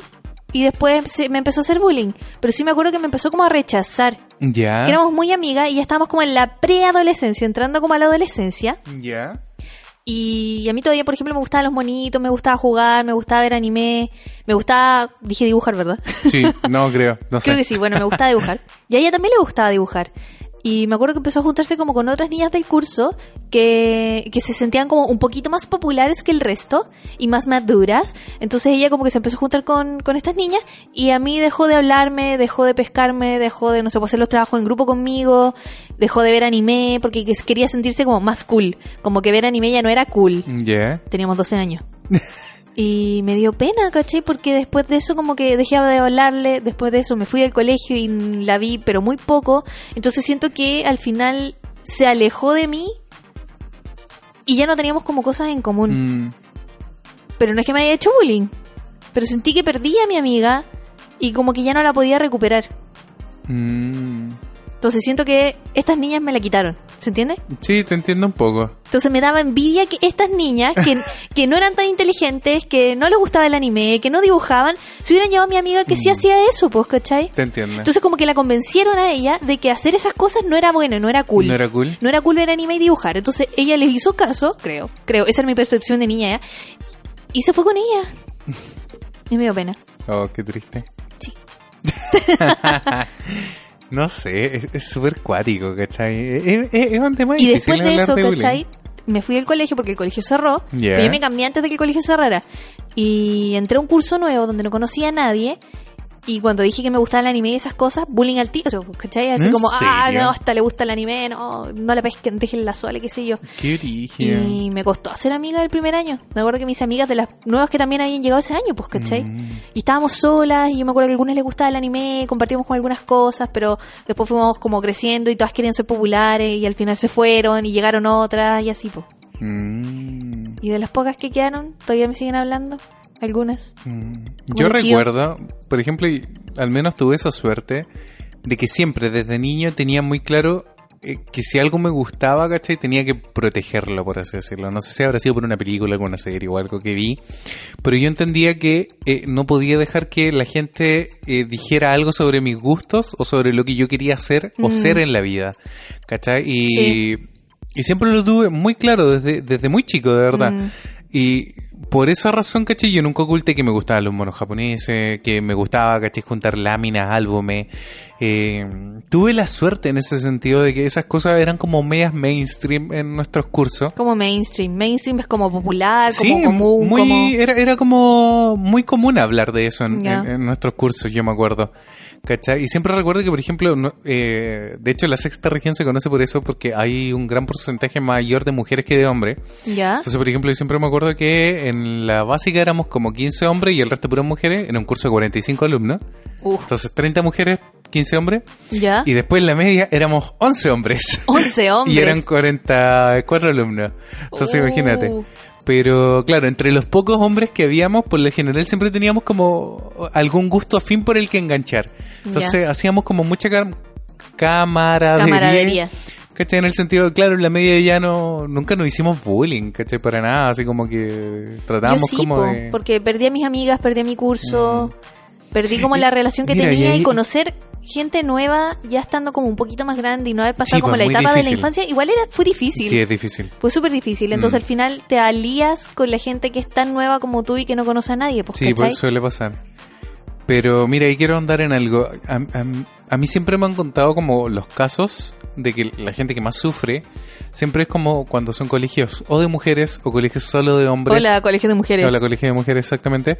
y después me empezó a hacer bullying. Pero sí me acuerdo que me empezó como a rechazar. Ya. Éramos muy amigas y ya estábamos como en la preadolescencia, entrando como a la adolescencia. Ya. Y a mí todavía, por ejemplo, me gustaban los monitos, me gustaba jugar, me gustaba ver anime, me gustaba, dije dibujar, ¿verdad? Sí, no creo. No [LAUGHS] sé. Creo que sí, bueno, me gustaba dibujar. Y a ella también le gustaba dibujar. Y me acuerdo que empezó a juntarse como con otras niñas del curso que, que se sentían como un poquito más populares que el resto y más maduras. Entonces ella como que se empezó a juntar con, con estas niñas y a mí dejó de hablarme, dejó de pescarme, dejó de, no sé, pues, hacer los trabajos en grupo conmigo, dejó de ver anime porque quería sentirse como más cool. Como que ver anime ya no era cool. Ya. Teníamos 12 años. [LAUGHS] Y me dio pena, ¿cachai? Porque después de eso como que dejé de hablarle, después de eso me fui del colegio y la vi, pero muy poco. Entonces siento que al final se alejó de mí y ya no teníamos como cosas en común. Mm, Pero no es que me haya hecho bullying, pero sentí que perdí a mi amiga y como que ya no la podía recuperar. mm. Entonces siento que estas niñas me la quitaron, ¿se entiende? Sí, te entiendo un poco. Entonces me daba envidia que estas niñas, que, [LAUGHS] que no eran tan inteligentes, que no les gustaba el anime, que no dibujaban, se hubieran llevado a mi amiga que sí hacía eso, pues, ¿cachai? Te entiendo. Entonces como que la convencieron a ella de que hacer esas cosas no era bueno, no era cool. ¿No era cool? No era cool ver anime y dibujar. Entonces ella les hizo caso, creo, creo, esa era mi percepción de niña ya, y se fue con ella. Y me dio pena. Oh, qué triste. Sí. [LAUGHS] [LAUGHS] No sé, es- súper cuático, ¿cachai? Es, es- es un tema Y después de eso, bullying. ¿cachai? Me fui del colegio porque el colegio cerró. Ya. Pero yo me cambié antes de que el colegio cerrara. Y entré a un curso nuevo donde no conocía a nadie. Y cuando dije que me gustaba el anime y esas cosas, bullying al tiro, ¿cachai? Así ¿En como, ah, no, hasta le gusta el anime, no, no la pesquen, déjenla sola, qué sé yo. Qué. Y me costó hacer amiga del primer año. Me acuerdo que mis amigas de las nuevas que también habían llegado ese año, pues, ¿cachai? Mm. Y estábamos solas y yo me acuerdo que a algunas les gustaba el anime, compartíamos con algunas cosas, pero después fuimos como creciendo y todas querían ser populares y al final se fueron y llegaron otras y así, pues. Mm, Y de las pocas que quedaron, todavía me siguen hablando. Algunas. mm. Yo recuerdo, por ejemplo, y al menos tuve esa suerte de que siempre desde niño tenía muy claro eh, que si algo me gustaba, ¿cachai? Tenía que protegerlo, por así decirlo. No sé si habrá sido por una película, alguna serie o algo que vi, pero yo entendía que eh, no podía dejar que la gente eh, dijera algo sobre mis gustos o sobre lo que yo quería hacer o Mm. ser en la vida, ¿cachai? Y, Sí. y siempre lo tuve muy claro desde, desde muy chico, de verdad. Mm. Y por esa razón, ¿cachai? Yo nunca oculté que me gustaban los monos japoneses, que me gustaba, ¿cachai? Juntar láminas, álbumes. Eh, tuve la suerte en ese sentido de que esas cosas eran como medias mainstream en nuestros cursos. Como mainstream. Mainstream es como popular, como común, muy, como... Era, era como muy común hablar de eso en- en nuestros cursos, yo me acuerdo. ¿Cachai? Y siempre recuerdo que, por ejemplo, no- eh, de hecho la sexta región se conoce por eso porque hay un gran porcentaje mayor de mujeres que de hombres. ¿Ya? Entonces, por ejemplo, yo siempre me acuerdo que en la básica éramos como 15 hombres y el resto puras mujeres, en un curso de 45 alumnos. Uf. Entonces, 30 mujeres, 15 hombres. ¿Ya? Y después en la media éramos 11 hombres. 11 hombres. [LAUGHS] y eran 44 alumnos. Entonces, Uh. imagínate. Pero claro, entre los pocos hombres que habíamos, por lo general siempre teníamos como algún gusto afín por el que enganchar. Entonces hacíamos como mucha cam- camaradería. Camaradería. ¿Cachai? En el sentido, claro, en la media ya no, nunca nos hicimos bullying, ¿cachai? Para nada, así como que tratábamos sí, como po, de... porque perdí a mis amigas, perdí a mi curso, perdí como la relación que mira, tenía y, ahí- conocer gente nueva ya estando como un poquito más grande y no haber pasado Sí, como pues, la etapa de la infancia, igual era fue difícil. Sí, es difícil. Fue súper difícil. Entonces Mm. al final te alías con la gente que es tan nueva como tú y que no conoce a nadie. Pues, Sí, pues suele pasar. Pero mira, y quiero andar en algo. A, a- a mí siempre me han contado como los casos de que la gente que más sufre siempre es como cuando son colegios o de mujeres o colegios solo de hombres. Hola, colegio de mujeres. Hola, colegio de mujeres, exactamente.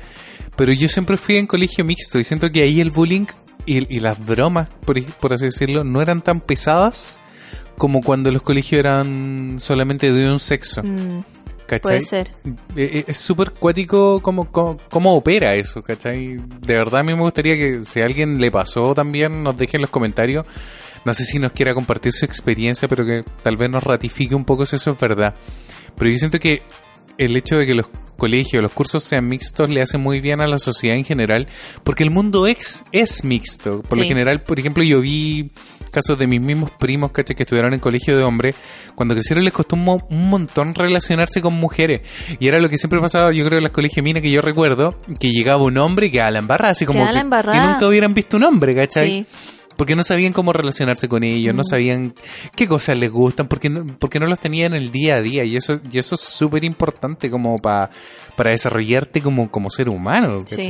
Pero yo siempre fui en colegio mixto y siento que ahí el bullying y, y las bromas, por, por así decirlo, no eran tan pesadas como cuando los colegios eran solamente de un sexo. Mm, ¿Cachai? puede ser. Eh, eh, Es súper cuático cómo, cómo, cómo opera eso, ¿cachai? De verdad a mí me gustaría que si a alguien le pasó también nos deje en los comentarios. No sé si nos quiera compartir su experiencia, pero que tal vez nos ratifique un poco si eso es verdad. Pero yo siento que el hecho de que los colegios, los cursos sean mixtos le hace muy bien a la sociedad en general, porque el mundo ex es mixto. Por lo general, por ejemplo, yo vi casos de mis mismos primos, ¿cachai? Que estudiaron en colegio de hombres, cuando crecieron les costó un, mo- un montón relacionarse con mujeres. Y era lo que siempre pasaba, yo creo, en las colegios minas que yo recuerdo, que llegaba un hombre y quedaba la embarrada, así como que, que nunca hubieran visto un hombre, ¿cachai? Sí. Porque no sabían cómo relacionarse con ellos, no Mm. sabían qué cosas les gustan, porque no, porque no los tenían en el día a día. Y eso, y eso es súper importante como pa- para desarrollarte como, como ser humano. Sí.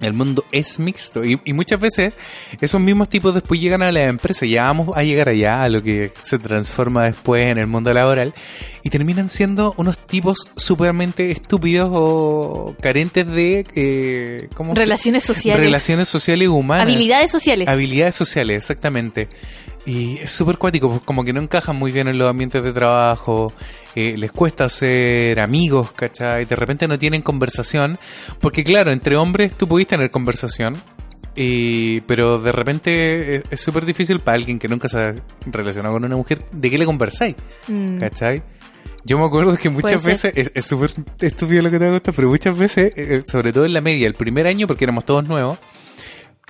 El mundo es mixto y, y muchas veces esos mismos tipos después llegan a la empresa, ya vamos a llegar allá, a lo que se transforma después en el mundo laboral, y terminan siendo unos tipos supermente estúpidos o carentes de... Eh, ¿cómo Relaciones sociales. Relaciones sociales humanas. Habilidades sociales. Habilidades sociales, exactamente. Y es súper cuático, como que no encajan muy bien en los ambientes de trabajo, eh, les cuesta ser amigos, ¿cachai? De repente no tienen conversación, porque claro, entre hombres tú pudiste tener conversación, y, pero de repente es- súper difícil para alguien que nunca se ha relacionado con una mujer, ¿de qué le conversáis? Mm. ¿Cachai? Yo me acuerdo que muchas ser. veces, es es súper estúpido lo que te va a gustar, pero muchas veces, eh, sobre todo en la media, el primer año, porque éramos todos nuevos,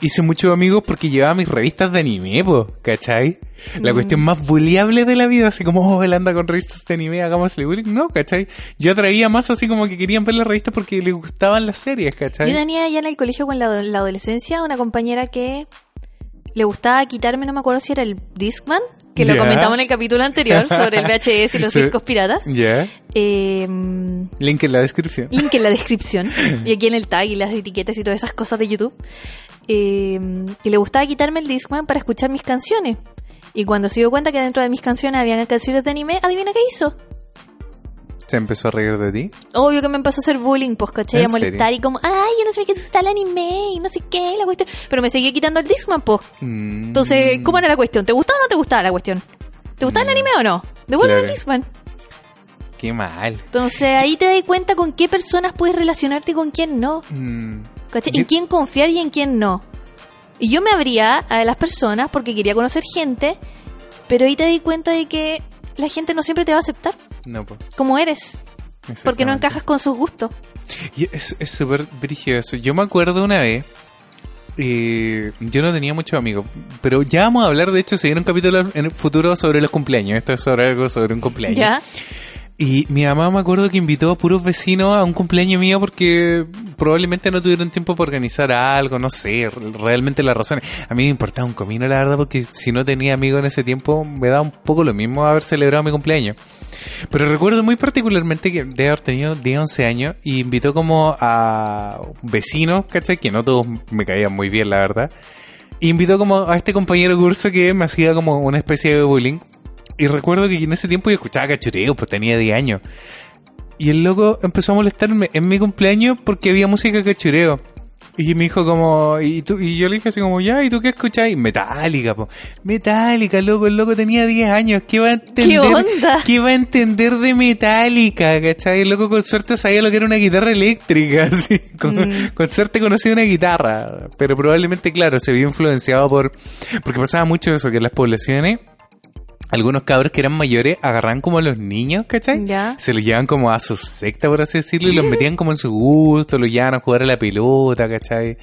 hice muchos amigos porque llevaba mis revistas de anime, po, ¿cachai? La Mm. cuestión más bulliable de la vida, así como, oh, él anda con revistas de anime, hagámosle bullying. No, ¿cachai? Yo atraía más así como que querían ver las revistas porque les gustaban las series, ¿cachai? Yo tenía ya en el colegio con la, la adolescencia una compañera que le gustaba quitarme, no me acuerdo si era el Discman, que lo comentamos en el capítulo anterior sobre el [LAUGHS] VHS y los Sí. discos piratas. Ya. Eh, Link en la descripción. link en la descripción [LAUGHS] y aquí en el tag y las etiquetas y todas esas cosas de YouTube. Eh, que le gustaba quitarme el Discman para escuchar mis canciones. Y cuando se dio cuenta que dentro de mis canciones habían canciones de anime, adivina qué hizo. Se empezó a reír de ti. Obvio que me empezó a hacer bullying, pues, ¿cachai? ¿En A molestar serio? y como, ay, yo no sabía que gusta el anime y no sé qué, la cuestión. Pero me seguía quitando el Discman, pues. Mm. Entonces, ¿cómo era la cuestión? ¿Te gustaba o no te gustaba la cuestión? ¿Te gustaba el anime o no? Devuelve Claro. el Discman. Qué mal. Entonces, ahí te das cuenta con qué personas puedes relacionarte y con quién no. Mm. ¿Cachai? Yo- En quién confiar y en quién no. Y yo me abría a las personas porque quería conocer gente, pero ahí te di cuenta de que la gente no siempre te va a aceptar No, pues. como eres, porque no encajas con sus gustos. Y es es súper brígido eso. Yo me acuerdo una vez, eh, yo no tenía muchos amigos, pero ya vamos a hablar, de hecho, se viene un capítulo en el futuro sobre los cumpleaños. Esto es sobre algo sobre un cumpleaños. ¿Ya? Y mi mamá me acuerdo que invitó a puros vecinos a un cumpleaños mío porque probablemente no tuvieron tiempo para organizar algo, no sé, realmente las razones. A mí me importaba un comino, la verdad, porque si no tenía amigos en ese tiempo me daba un poco lo mismo haber celebrado mi cumpleaños. Pero recuerdo muy particularmente que debe haber tenido 10, 11 años y invitó como a vecinos, ¿cachai? Que no todos me caían muy bien, la verdad. Invitó como a este compañero de curso que me hacía como una especie de bullying. Y recuerdo que en ese tiempo yo escuchaba cachureo, pues tenía 10 años. Y el loco empezó a molestarme en mi cumpleaños porque había música cachureo. Y me dijo como, y, tú, y yo le dije así como, ya, ¿y tú qué escucháis? Metálica, po. Metálica, loco, el loco tenía 10 años, ¿qué va a entender? onda? ¿Qué va a entender de Metálica? ¿Cachai? El loco con suerte sabía lo que era una guitarra eléctrica, [LAUGHS] así. Con, Mm. con suerte conocía una guitarra. Pero probablemente, claro, se vio influenciado por, porque pasaba mucho eso, que en las poblaciones, algunos cabros que eran mayores agarran como a los niños, ¿cachai? Ya. Se los llevan como a su secta, por así decirlo, y los metían como en su gusto, los llevaban a jugar a la pelota, ¿cachai?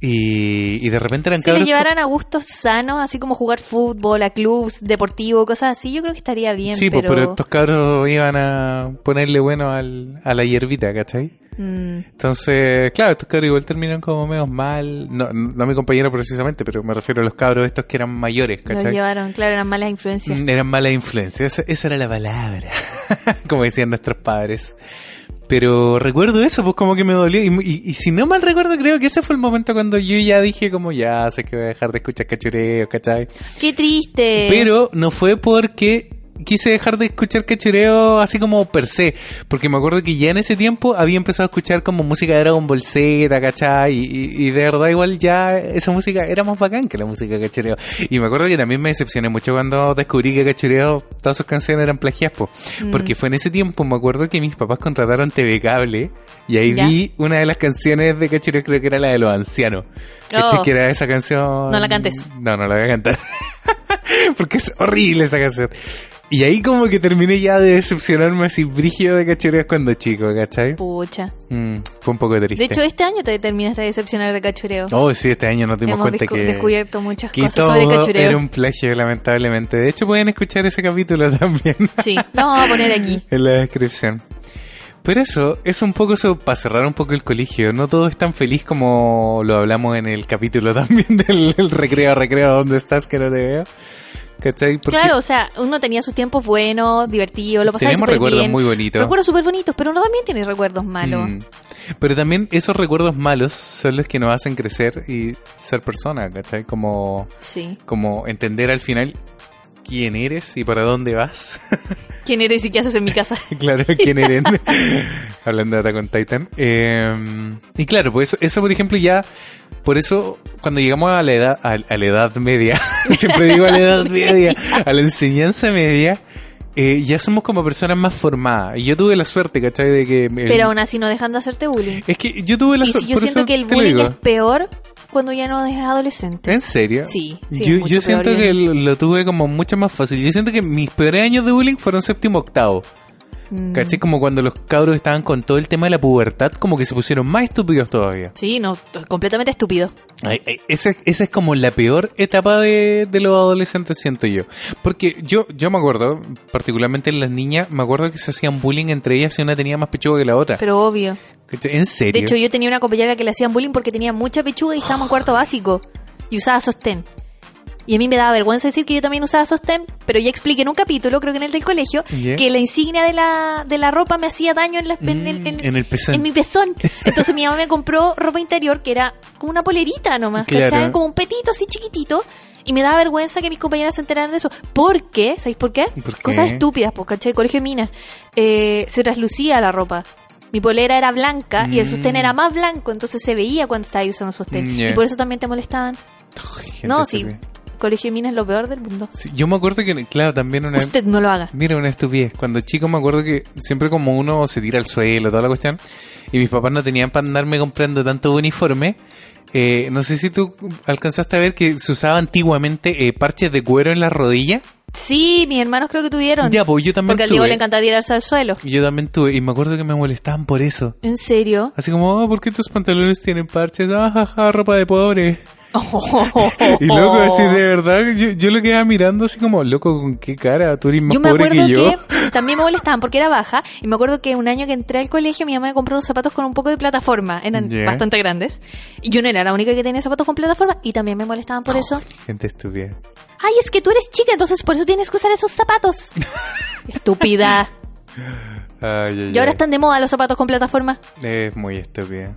Y, y de repente eran Si le cabros... llevaran a gustos sanos, así como jugar fútbol, a clubs deportivos, cosas así, yo creo que estaría bien. Sí, pues, pero... pero estos cabros iban a ponerle bueno al, a la hierbita, ¿cachai? Mm, Entonces, claro, estos cabros igual terminan como medio mal. No, no mi compañero precisamente, pero me refiero a los cabros estos que eran mayores, los ¿cachai? llevaron, claro, eran malas influencias. Mm, Eran malas influencias, esa, esa era la palabra, [LAUGHS] como decían nuestros padres. Pero recuerdo eso, pues como que me dolió. Y, y- y si no mal recuerdo, creo que ese fue el momento cuando yo ya dije como ya sé que voy a dejar de escuchar cachureo, ¿cachai? Qué triste. Pero no fue porque quise dejar de escuchar cachureo así como per se, porque me acuerdo que ya en ese tiempo había empezado a escuchar como música de Dragon Ball Z, ¿cachai? Y, y- y de verdad igual ya esa música era más bacán que la música de cachureo. Y me acuerdo que también me decepcioné mucho cuando descubrí que cachureo, todas sus canciones eran plagias, po. Mm. porque fue en ese tiempo, me acuerdo que mis papás contrataron TV Cable y ahí Ya. vi una de las canciones de cachureo, creo que era la de los ancianos. Oh. Que era esa canción... No la cantes. No, no la voy a cantar. [LAUGHS] Porque es horrible esa canción. Y ahí como que terminé ya de decepcionarme así brígido de cachureos cuando chico, ¿cachai? Pucha. Mm, fue un poco triste. De hecho, este año te terminaste de decepcionar de cachureo. Oh, sí, este año nos dimos Hemos cuenta que... descubierto muchas que cosas sobre cachureo. era un plagio, lamentablemente. De hecho, pueden escuchar ese capítulo [LAUGHS] también Sí, lo vamos a poner aquí. [LAUGHS] en la descripción. Pero eso, es un poco eso, para cerrar un poco el colegio. No todo es tan feliz como lo hablamos en el capítulo [LAUGHS] también del el recreo, recreo, ¿dónde estás que no te veo? ¿Cachai? Porque Claro, o sea, uno tenía sus tiempos buenos, divertidos, lo pasaba Tenemos recuerdos bien. muy bonitos. Recuerdos súper bonitos, pero uno también tiene recuerdos malos. Mm. Pero también esos recuerdos malos son los que nos hacen crecer y ser personas, ¿cachai? Como, Sí. como entender al final quién eres y para dónde vas. [LAUGHS] ¿Quién eres y qué haces en mi casa? [LAUGHS] claro, quién eres. [LAUGHS] Hablando de Attack on Titan. Eh, y claro, pues eso, eso, por ejemplo, ya. Por eso, cuando llegamos a la edad, a, a la edad media, [LAUGHS] siempre digo a la edad media, a la enseñanza media, eh, ya somos como personas más formadas. Y yo tuve la suerte, ¿cachai? De que. el- Pero aún así no dejan de hacerte bullying. es que yo tuve la suerte. si yo siento que el bullying es peor cuando ya no eres adolescente. ¿En serio? Sí, sí, yo, es yo siento que lo, lo tuve como mucho más fácil. Yo siento que mis peores años de bullying fueron séptimo octavo. Mm. ¿Cachai? Como cuando los cabros estaban con todo el tema de la pubertad, como que se pusieron más estúpidos todavía. Sí, no, completamente estúpido. Ay, ay, esa, esa es como la peor etapa de, de los adolescentes, siento yo. Porque yo, yo me acuerdo, particularmente en las niñas, me acuerdo que se hacían bullying entre ellas si una tenía más pechuga que la otra. Pero obvio. ¿En serio? De hecho, yo tenía una compañera que le hacían bullying porque tenía mucha pechuga y estábamos en cuarto básico. Y usaba sostén. Y a mí me daba vergüenza decir que yo también usaba sostén, pero ya expliqué en un capítulo, creo que en el del colegio, que la insignia de la, de la ropa me hacía daño en, la, en, Mm, en- en el pezón. en mi pezón. Entonces mi mamá me compró ropa interior que era como una polerita nomás, Claro. ¿cachai? Como un petito así chiquitito. Y me daba vergüenza que mis compañeras se enteraran de eso. ¿Por qué? ¿Sabéis por qué? ¿Por qué? Cosas estúpidas, pues, ¿cachai? Colegio de Minas. Eh, se traslucía la ropa. Mi polera era blanca y el Mm. sostén era más blanco, entonces se veía cuando estaba usando sostén. Mm. Y por eso también te molestaban. Uy, no, sí. Colegio de Minas es lo peor del mundo. Sí, yo me acuerdo que, claro, también una... Usted no lo haga. Mira, una estupidez. Cuando chico me acuerdo que siempre como uno se tira al suelo, toda la cuestión, y mis papás no tenían para andarme comprando tanto uniforme, eh, no sé si tú alcanzaste a ver que se usaba antiguamente eh, parches de cuero en las rodillas. Sí, mis hermanos creo que tuvieron. Ya, pues yo también Porque al Diego le encanta tirarse al suelo. Yo también tuve, y me acuerdo que me molestaban por eso. ¿En serio? Así como, oh, ¿por qué tus pantalones tienen parches? Ah, jaja, ropa de pobre. [LAUGHS] Y loco, así de verdad, yo, yo lo quedaba mirando así como, loco, ¿con qué cara? Tú eres más Yo me pobre acuerdo que también me molestaban porque era baja. Y me acuerdo que un año que entré al colegio, mi mamá me compró unos zapatos con un poco de plataforma. Eran bastante grandes. Y yo no era la única que tenía zapatos con plataforma. Y también me molestaban por eso. Gente estúpida. Ay, es que tú eres chica, entonces por eso tienes que usar esos zapatos. [LAUGHS] Estúpida. Ay, ay, Y ahora ay. están de moda los zapatos con plataforma. Es muy estúpida.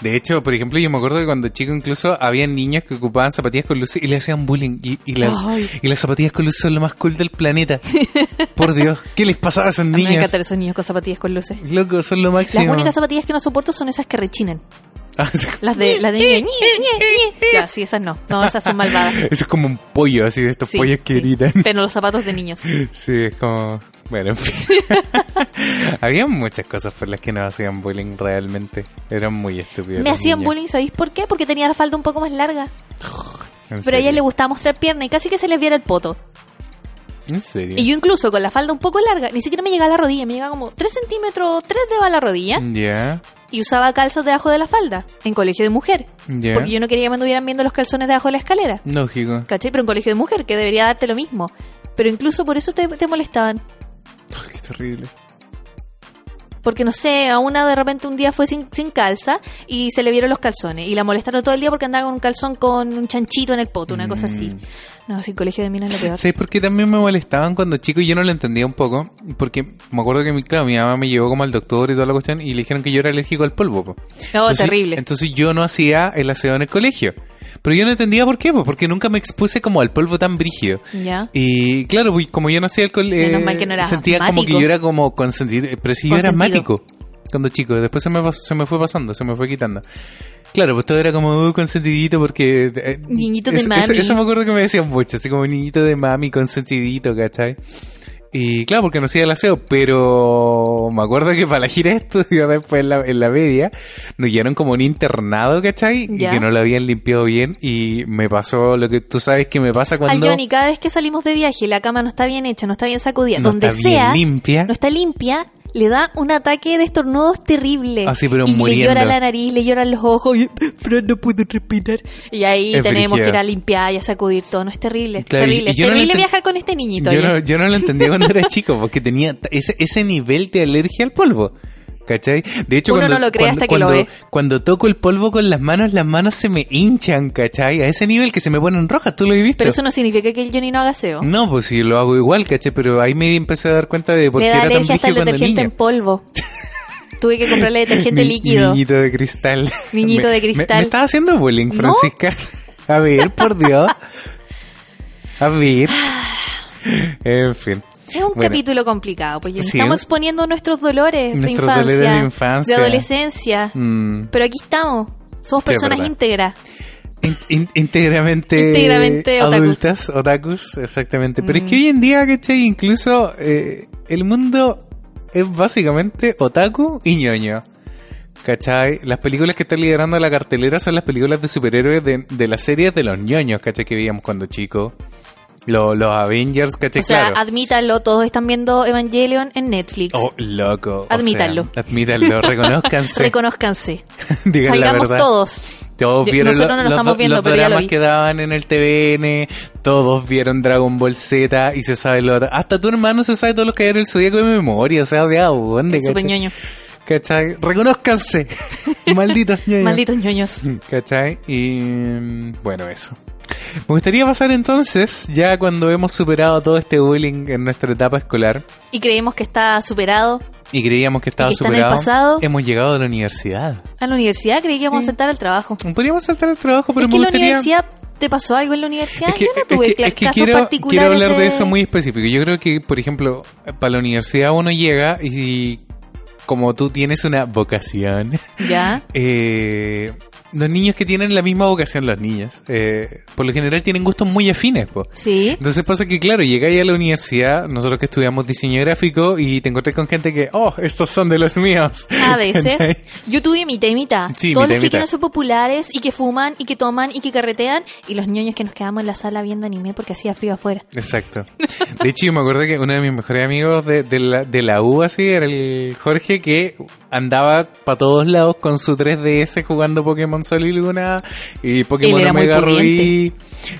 De hecho, por ejemplo, yo me acuerdo que cuando chico incluso había niños que ocupaban zapatillas con luces y le hacían bullying. Y, y las, y las zapatillas con luces son lo más cool del planeta. [LAUGHS] Por Dios, ¿qué les pasaba a esos A mí me niños? encantan esos niños con zapatillas con luces. Loco, son lo máximo. Las únicas zapatillas que no soporto son esas que rechinan. Ah. Las de, las de niño. ñe, ñe, ñe. Ya, sí, esas no. No, esas son malvadas. [LAUGHS] Eso es como un pollo, así de estos Sí, pollos que sí. gritan. Pero los zapatos de niños. [LAUGHS] Sí, es como... Bueno, en fin. [LAUGHS] Había muchas cosas por las que nos hacían bullying realmente. Eran muy estúpidos. Me hacían niños. bullying, ¿sabéis por qué? Porque tenía la falda un poco más larga. [SIGHS] ¿En Pero a ella le gustaba mostrar pierna y casi que se les viera el poto. ¿En serio? Y yo incluso con la falda un poco larga, ni siquiera me llegaba a la rodilla, me llegaba como 3 centímetros, 3 dedos a la rodilla. Ya, Y usaba calzas debajo de la falda, en colegio de mujer. ya. Porque yo no quería que me anduvieran viendo los calzones debajo de la escalera. Lógico. ¿Cachai? Pero en colegio de mujer, que debería darte lo mismo. Pero incluso por eso te, te molestaban. [LAUGHS] Qué terrible. Porque no sé, a una de repente un día fue sin, sin calza y se le vieron los calzones. Y la molestaron todo el día porque andaba con un calzón con un chanchito en el poto, una cosa así. No, sin colegio de minas lo peor. ¿Sabes por qué también me molestaban cuando chico y yo no lo entendía un poco? Porque me acuerdo que mi, claro, mi mamá me llevó como al doctor y toda la cuestión y le dijeron que yo era alérgico al polvo. po. Oh, Entonces- terrible. Entonces yo no hacía el aseo en el colegio. Pero yo no entendía por qué, po, porque nunca me expuse como al polvo tan brígido. Ya. Y claro, pues, como yo no hacía el colegio, que no sentía como que yo era como consentido. Pero si yo era asmático cuando chico, después se me, pasó- se me fue pasando, se me fue quitando. Claro, pues todo era como uh, consentidito porque... eh, Niñito de eso, mami. Eso, eso me acuerdo que me decían mucho, así como niñito de mami, consentidito, ¿cachai? Y claro, porque no hacía el aseo, pero me acuerdo que para la gira de estudio [LAUGHS] después en la, en la media, nos llevaron como un internado, ¿cachai? Y que no lo habían limpiado bien y me pasó lo que tú sabes que me pasa Al cuando Johnny, cada vez que salimos de viaje y la cama no está bien hecha, no está bien sacudida, no donde está bien limpia. no está limpia, le da un ataque de estornudos terrible. Así, pero y muriendo. le llora la nariz, le lloran los ojos, y Fran no puede respirar. Y ahí Es tenemos que ir a limpiar y a sacudir todo, no es terrible. Claro, y- terrible, y no lo terrible enten- viajar con este niñito. Yo no, yo no lo entendía cuando era [LAUGHS] chico, porque tenía ese, ese nivel de alergia al polvo. ¿Cachai? De hecho, Uno cuando, no lo cree cuando, hasta que lo cuando- ve. cuando toco el polvo con las manos, las manos se me hinchan, ¿cachai? A ese nivel que se me ponen rojas, tú lo has visto. Pero eso no significa que el Johnny no haga aseo. No, pues sí, lo hago igual, ¿cachai? Pero ahí me empecé a dar cuenta de por qué era tan hasta el cuando detergente en polvo. [LAUGHS] Tuve que comprarle detergente Ni- líquido. Niñito de cristal. [LAUGHS] Niñito Me- de cristal. Me, estaba haciendo bullying, No. Francisca. [LAUGHS] A ver, por Dios. A ver. En fin. Es un Bueno, capítulo complicado, pues Sí, estamos exponiendo nuestros dolores de infancia, dolores de infancia. de adolescencia. mm, Pero aquí estamos. Somos Sí, personas verdad. íntegras. in- in- íntegramente, Íntegramente otakus. adultas, otakus, exactamente. Pero es Mm. que hoy en día, ¿cachai? Incluso eh, el mundo es básicamente otaku y ñoño. ¿Cachai? Las películas que están liderando la cartelera son las películas de superhéroes de, de las series de los ñoños, ¿cachai? Que veíamos cuando chicos. Los, los Avengers, ¿cachai? O sea, claro. admítanlo, todos están viendo Evangelion en Netflix. Oh, loco. o sea, Admítanlo. admítanlo, reconozcanse. [LAUGHS] Reconózcanse. [LAUGHS] digan la verdad. todos. Todos vieron nosotros no lo los, estamos viendo, los pero lo dramas que daban en el TVN, todos vieron Dragon Ball Z y se sabe lo Hasta tu hermano se sabe todos los que hay en el zodíaco de memoria, o sea, de a dónde, ¿cachai? ñoño. ¿Cachai? Reconózcanse, [LAUGHS] malditos ñoños. Malditos ñoños. ¿Cachai? Y mm, bueno, eso. Me gustaría pasar entonces, ya cuando hemos superado todo este bullying en nuestra etapa escolar Y creemos que está superado. y creíamos que estaba que está en el superado, pasado. hemos llegado a la universidad. A la universidad creí que íbamos Sí. a saltar al trabajo. Podríamos saltar el trabajo, pero es me que en la gustaría... universidad, ¿te pasó algo en la universidad? Es que, Yo no es tuve que- cla- es que casos quiero, particulares quiero hablar de... eso muy específico. Yo creo que, por ejemplo, para la universidad uno llega y como tú tienes una vocación, Ya. [LAUGHS] eh, los niños que tienen la misma vocación, los niños, eh, por lo general tienen gustos muy afines. po. Sí. Entonces pasa que, claro, llegáis a la universidad, nosotros que estudiamos diseño gráfico, y te encontré con gente que, oh, estos son de los míos. A [LAUGHS] veces. ¿Cachai? Yo tuve mitad y mitad. Sí, Todos mitad los que quieren ser populares y que fuman y que toman y que carretean y los ñoños que nos quedamos en la sala viendo anime porque hacía frío afuera. Exacto. De hecho, yo me acuerdo que uno de mis mejores amigos de, de la, de la U, así, era el Jorge, que andaba para todos lados con su 3DS jugando Pokémon Sol y Luna y Pokémon Omega. Rubí.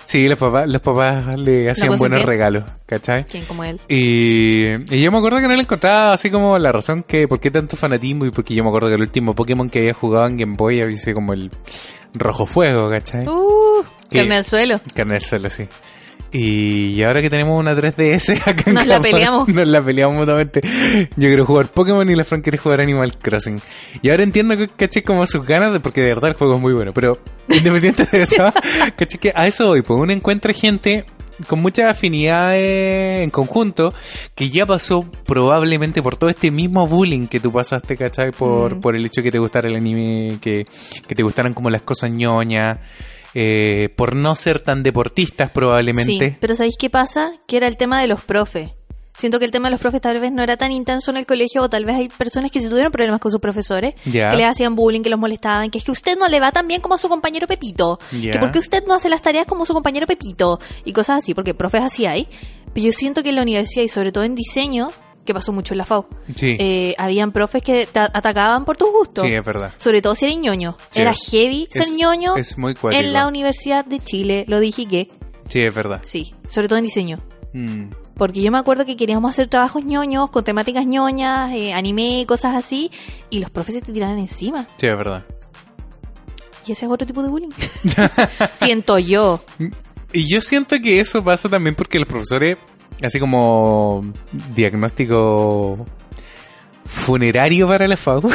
Sí, los papás, los papás le hacían buenos regalos, ¿cachai? ¿Quién como él? Y, y yo me acuerdo que no le encontraba así como la razón que por qué tanto fanatismo y porque yo me acuerdo que el último Pokémon que había jugado en Game Boy había sido como el Rojo Fuego, ¿cachai? Uh, carne al suelo. Carne del suelo, sí. Y ahora que tenemos una 3DS [LAUGHS] acá en Nos la Japón, peleamos. Nos la peleamos mutuamente. Yo quiero jugar Pokémon y la Fran quiere jugar Animal Crossing. Y ahora entiendo que caché como sus ganas, de, porque de verdad el juego es muy bueno. Pero [LAUGHS] independiente de eso, [LAUGHS] caché que a eso voy. Pues uno encuentra gente con muchas afinidades en conjunto que ya pasó probablemente por todo este mismo bullying que tú pasaste, ¿cachai? Por, Mm. por el hecho que te gustara el anime, que, que te gustaran como las cosas ñoñas, eh, por no ser tan deportistas probablemente. Sí, pero ¿sabéis qué pasa? Que era el tema de los profes. Siento que el tema de los profes tal vez no era tan intenso en el colegio o tal vez hay personas que sí tuvieron problemas con sus profesores, Ya. que les hacían bullying, que los molestaban, que es que usted no le va tan bien como a su compañero Pepito, Ya. que porque usted no hace las tareas como su compañero Pepito y cosas así, porque profes así hay. Pero yo siento que en la universidad y sobre todo en diseño, que pasó mucho en la FAO, Sí. eh, habían profes que te atacaban por tus gustos. Sí, es verdad. Sobre todo si eres ñoño. Sí. Era heavy ser ñoño es muy cuático. en la Universidad de Chile, lo dije que Sí, es verdad. sí, sobre todo en diseño. Mm. Porque yo me acuerdo que queríamos hacer trabajos ñoños, con temáticas ñoñas, eh, anime, cosas así, y los profes te tiraban encima. Sí, es verdad. Y ese es otro tipo de bullying. [LAUGHS] Siento yo. Y yo siento que eso pasa también porque los profesores, así como diagnóstico funerario para la [LAUGHS] FAU,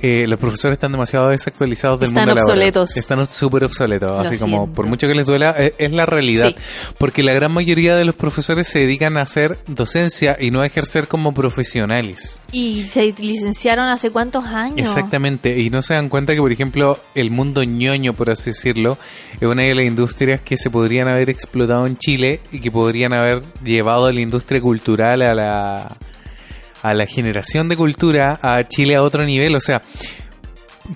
eh, los profesores están demasiado desactualizados del Están mundo laboral. obsoletos. Están súper obsoletos. Lo así como, por mucho que les duela, es, es la realidad. Sí. Porque la gran mayoría de los profesores se dedican a hacer docencia y no a ejercer como profesionales. Y se licenciaron hace cuántos años. Exactamente, y no se dan cuenta que, por ejemplo, el mundo ñoño, por así decirlo, es una de las industrias que se podrían haber explotado en Chile y que podrían haber llevado a la industria cultural, a la, a la generación de cultura, a Chile a otro nivel. O sea,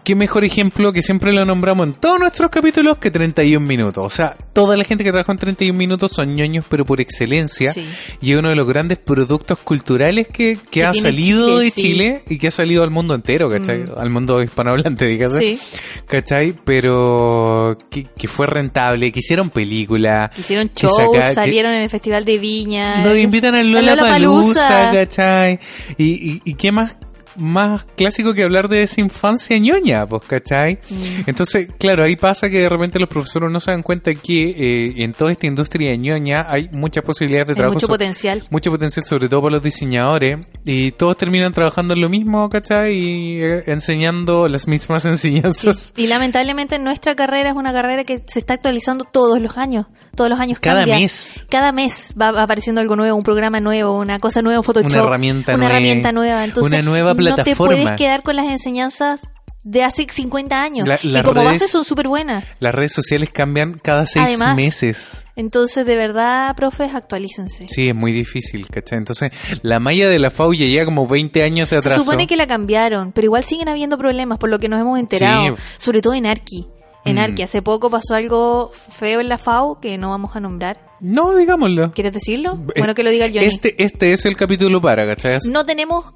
qué mejor ejemplo que siempre lo nombramos en todos nuestros capítulos que 31 minutos. O sea, toda la gente que trabaja en 31 minutos son ñoños, pero por excelencia. Sí. Y es uno de los grandes productos culturales que, que, Que ha salido Chile, de sí. Chile y que ha salido al mundo entero, ¿cachai? Mm. Al mundo hispanohablante, dígase. Sí. ¿Cachai? Pero que, que fue rentable, que hicieron película. Hicieron shows, saca- salieron en el Festival de Viña. Nos invitan al Al Lollapalooza, Lollapalooza. ¿cachai? Y, y, y qué más más clásico que hablar de esa infancia ñoña, pues, ¿cachai? Mm. Entonces, claro, ahí pasa que de repente los profesores no se dan cuenta que eh, en toda esta industria ñoña hay muchas posibilidades de Hay trabajo. mucho potencial. mucho potencial, sobre todo para los diseñadores, y todos terminan trabajando en lo mismo, ¿cachai? Y eh, enseñando las mismas [LAUGHS] enseñanzas. Y lamentablemente nuestra carrera es una carrera que se está actualizando todos los años. Todos los años Cada cambia. mes. Cada mes va apareciendo algo nuevo, un programa nuevo, una cosa nueva Photoshop. Una herramienta una nueva. herramienta nueva. Entonces, Una nueva No te puedes quedar con las enseñanzas de hace 50 años. La- que las como redes- base son súper buenas. Las redes sociales cambian cada seis Además, meses. Entonces, de verdad, profes, actualícense. Sí, es muy difícil, ¿cachai? Entonces, la malla de la FAU ya lleva como 20 años de Se atraso. supone que la cambiaron, pero igual siguen habiendo problemas, por lo que nos hemos enterado. Sí. Sobre todo en Arqui. En Mm. Arqui, hace poco pasó algo feo en la FAO que no vamos a nombrar. No, digámoslo. ¿Quieres decirlo? Eh, Bueno, que lo diga Johnny. Este, este es el capítulo para, ¿cachai? No tenemos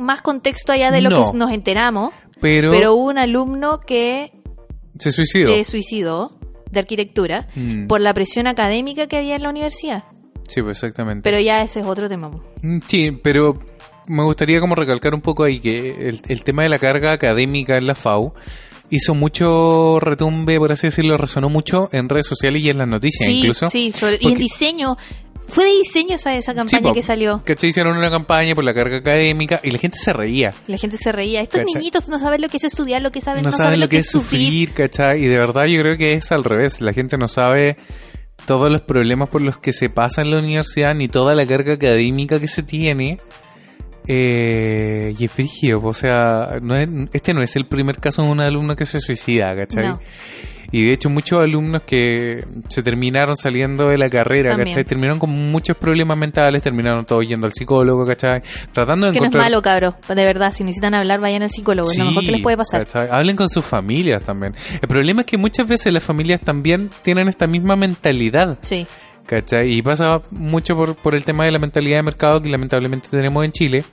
más contexto allá de lo No. que nos enteramos, pero, pero hubo un alumno que se suicidó. se suicidó de arquitectura Mm. por la presión académica que había en la universidad. Sí, pues exactamente. Pero ya ese es otro tema. Mm, Sí, pero me gustaría como recalcar un poco ahí que el, el tema de la carga académica en la FAU hizo mucho retumbe, por así decirlo, resonó mucho en redes sociales y en las noticias Sí, incluso. sí, sobre- y en diseño. Fue de diseño esa, esa campaña Sí, po, que salió. ¿Cachai? Hicieron una campaña por la carga académica y la gente se reía. La gente se reía. Estos ¿Cachai? niñitos no saben lo que es estudiar, lo que saben, no, saben lo que es sufrir, ¿cachai? Y de verdad yo creo que es al revés. La gente no sabe todos los problemas por los que se pasa en la universidad ni toda la carga académica que se tiene. Eh, y es frigio, o sea, no es- este no es el primer caso de un alumno que se suicida, ¿cachai? No. Y de hecho muchos alumnos que se terminaron saliendo de la carrera, También. ¿cachai? Terminaron con muchos problemas mentales, terminaron todos yendo al psicólogo, ¿cachai? Tratando de Que no es malo, cabro. De verdad, si necesitan hablar, vayan al psicólogo. es lo mejor que les puede pasar. ¿cachai? Hablen con sus familias también. El problema es que muchas veces las familias también tienen esta misma mentalidad, Sí. ¿cachai? Y pasa mucho por, por el tema de la mentalidad de mercado que lamentablemente tenemos en Chile.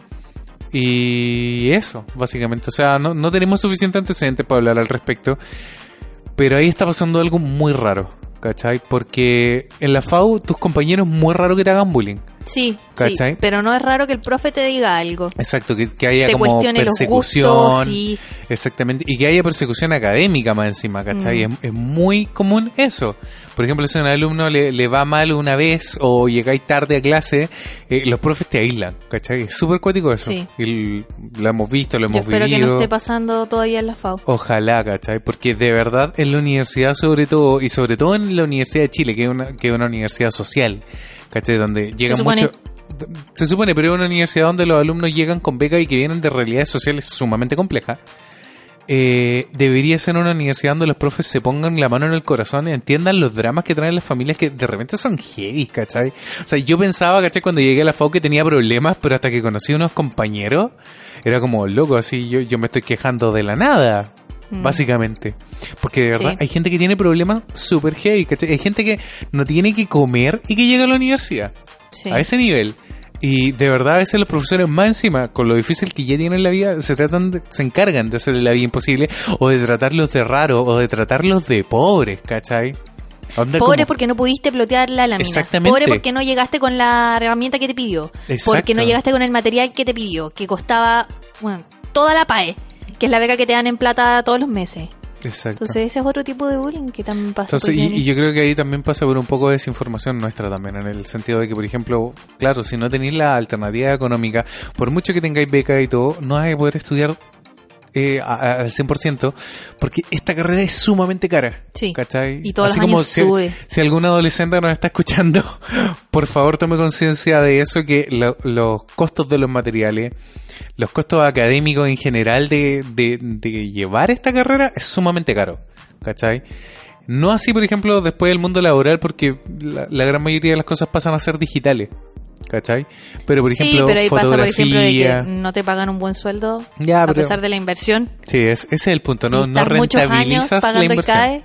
Y eso, básicamente. O sea, no, no tenemos suficiente antecedente para hablar al respecto. Pero ahí está pasando algo muy raro, ¿cachai? Porque en la FAU tus compañeros muy raro que te hagan bullying. Sí, ¿Cachai? sí. Pero no es raro que el profe te diga algo. Exacto, que, que haya Te como los persecución. gustos, sí. Exactamente, y que haya persecución académica más encima, ¿cachai? Mm. Es, es muy común eso. Por ejemplo, si a un alumno le, le va mal una vez o llegáis tarde a clase, eh, los profes te aíslan, ¿cachai? Es súper cuático eso. Sí. Y lo hemos visto, lo Yo hemos espero que vivido. no esté pasando todavía en la FAO. Ojalá, ¿cachai? Porque de verdad en la universidad sobre todo, y sobre todo en la Universidad de Chile, que es una, que es una universidad social, ¿cachai? Donde llegan supone. mucho... Se supone, pero es una universidad donde los alumnos llegan con becas y que vienen de realidades sociales sumamente complejas. Eh, debería ser una universidad donde los profes se pongan la mano en el corazón y entiendan los dramas que traen las familias que de repente son heavy, ¿cachai? O sea, yo pensaba, ¿cachai? Cuando llegué a la FAU que tenía problemas, pero hasta que conocí a unos compañeros, era como, loco, así yo, yo me estoy quejando de la nada, Mm. básicamente. Porque de verdad Sí. hay gente que tiene problemas súper heavy, ¿cachai? Hay gente que no tiene que comer y que llega a la universidad. Sí. A ese nivel. Y de verdad a veces los profesores más encima, con lo difícil que ya tienen la vida, se tratan de- se encargan de hacerle la vida imposible o de tratarlos de raro o de tratarlos de pobres, ¿cachai? Onda Pobre como- porque no pudiste plotear la lámina. Exactamente. Pobre porque no llegaste con la herramienta que te pidió. Exacto. Porque no llegaste con el material que te pidió, que costaba, bueno, toda la PAE, que es la beca que te dan en plata todos los meses. Exacto. Entonces ese es otro tipo de bullying que también pasa. Entonces, y, y yo creo que ahí también pasa por un poco de desinformación nuestra también, en el sentido de que, por ejemplo, claro, si no tenéis la alternativa económica, por mucho que tengáis beca y todo, no vais a poder estudiar eh, al 100%, porque esta carrera es sumamente cara. Sí. ¿Cachai? Y todos Así los como años si, sube. si algún adolescente nos está escuchando, [LAUGHS] por favor tome conciencia de eso, que lo- los costos de los materiales, los costos académicos en general de, de- de llevar esta carrera es sumamente caro. ¿Cachai? No así, por ejemplo, después del mundo laboral, porque la, la gran mayoría de las cosas pasan a ser digitales. ¿Cachai? Pero, por ejemplo, sí, pero ahí pasa, por ejemplo, de que fotografía... no te pagan un buen sueldo Ya, a pesar de la inversión. Sí, es, ese es el punto, ¿no? No rentabilizas la pagando el inversión. CAE.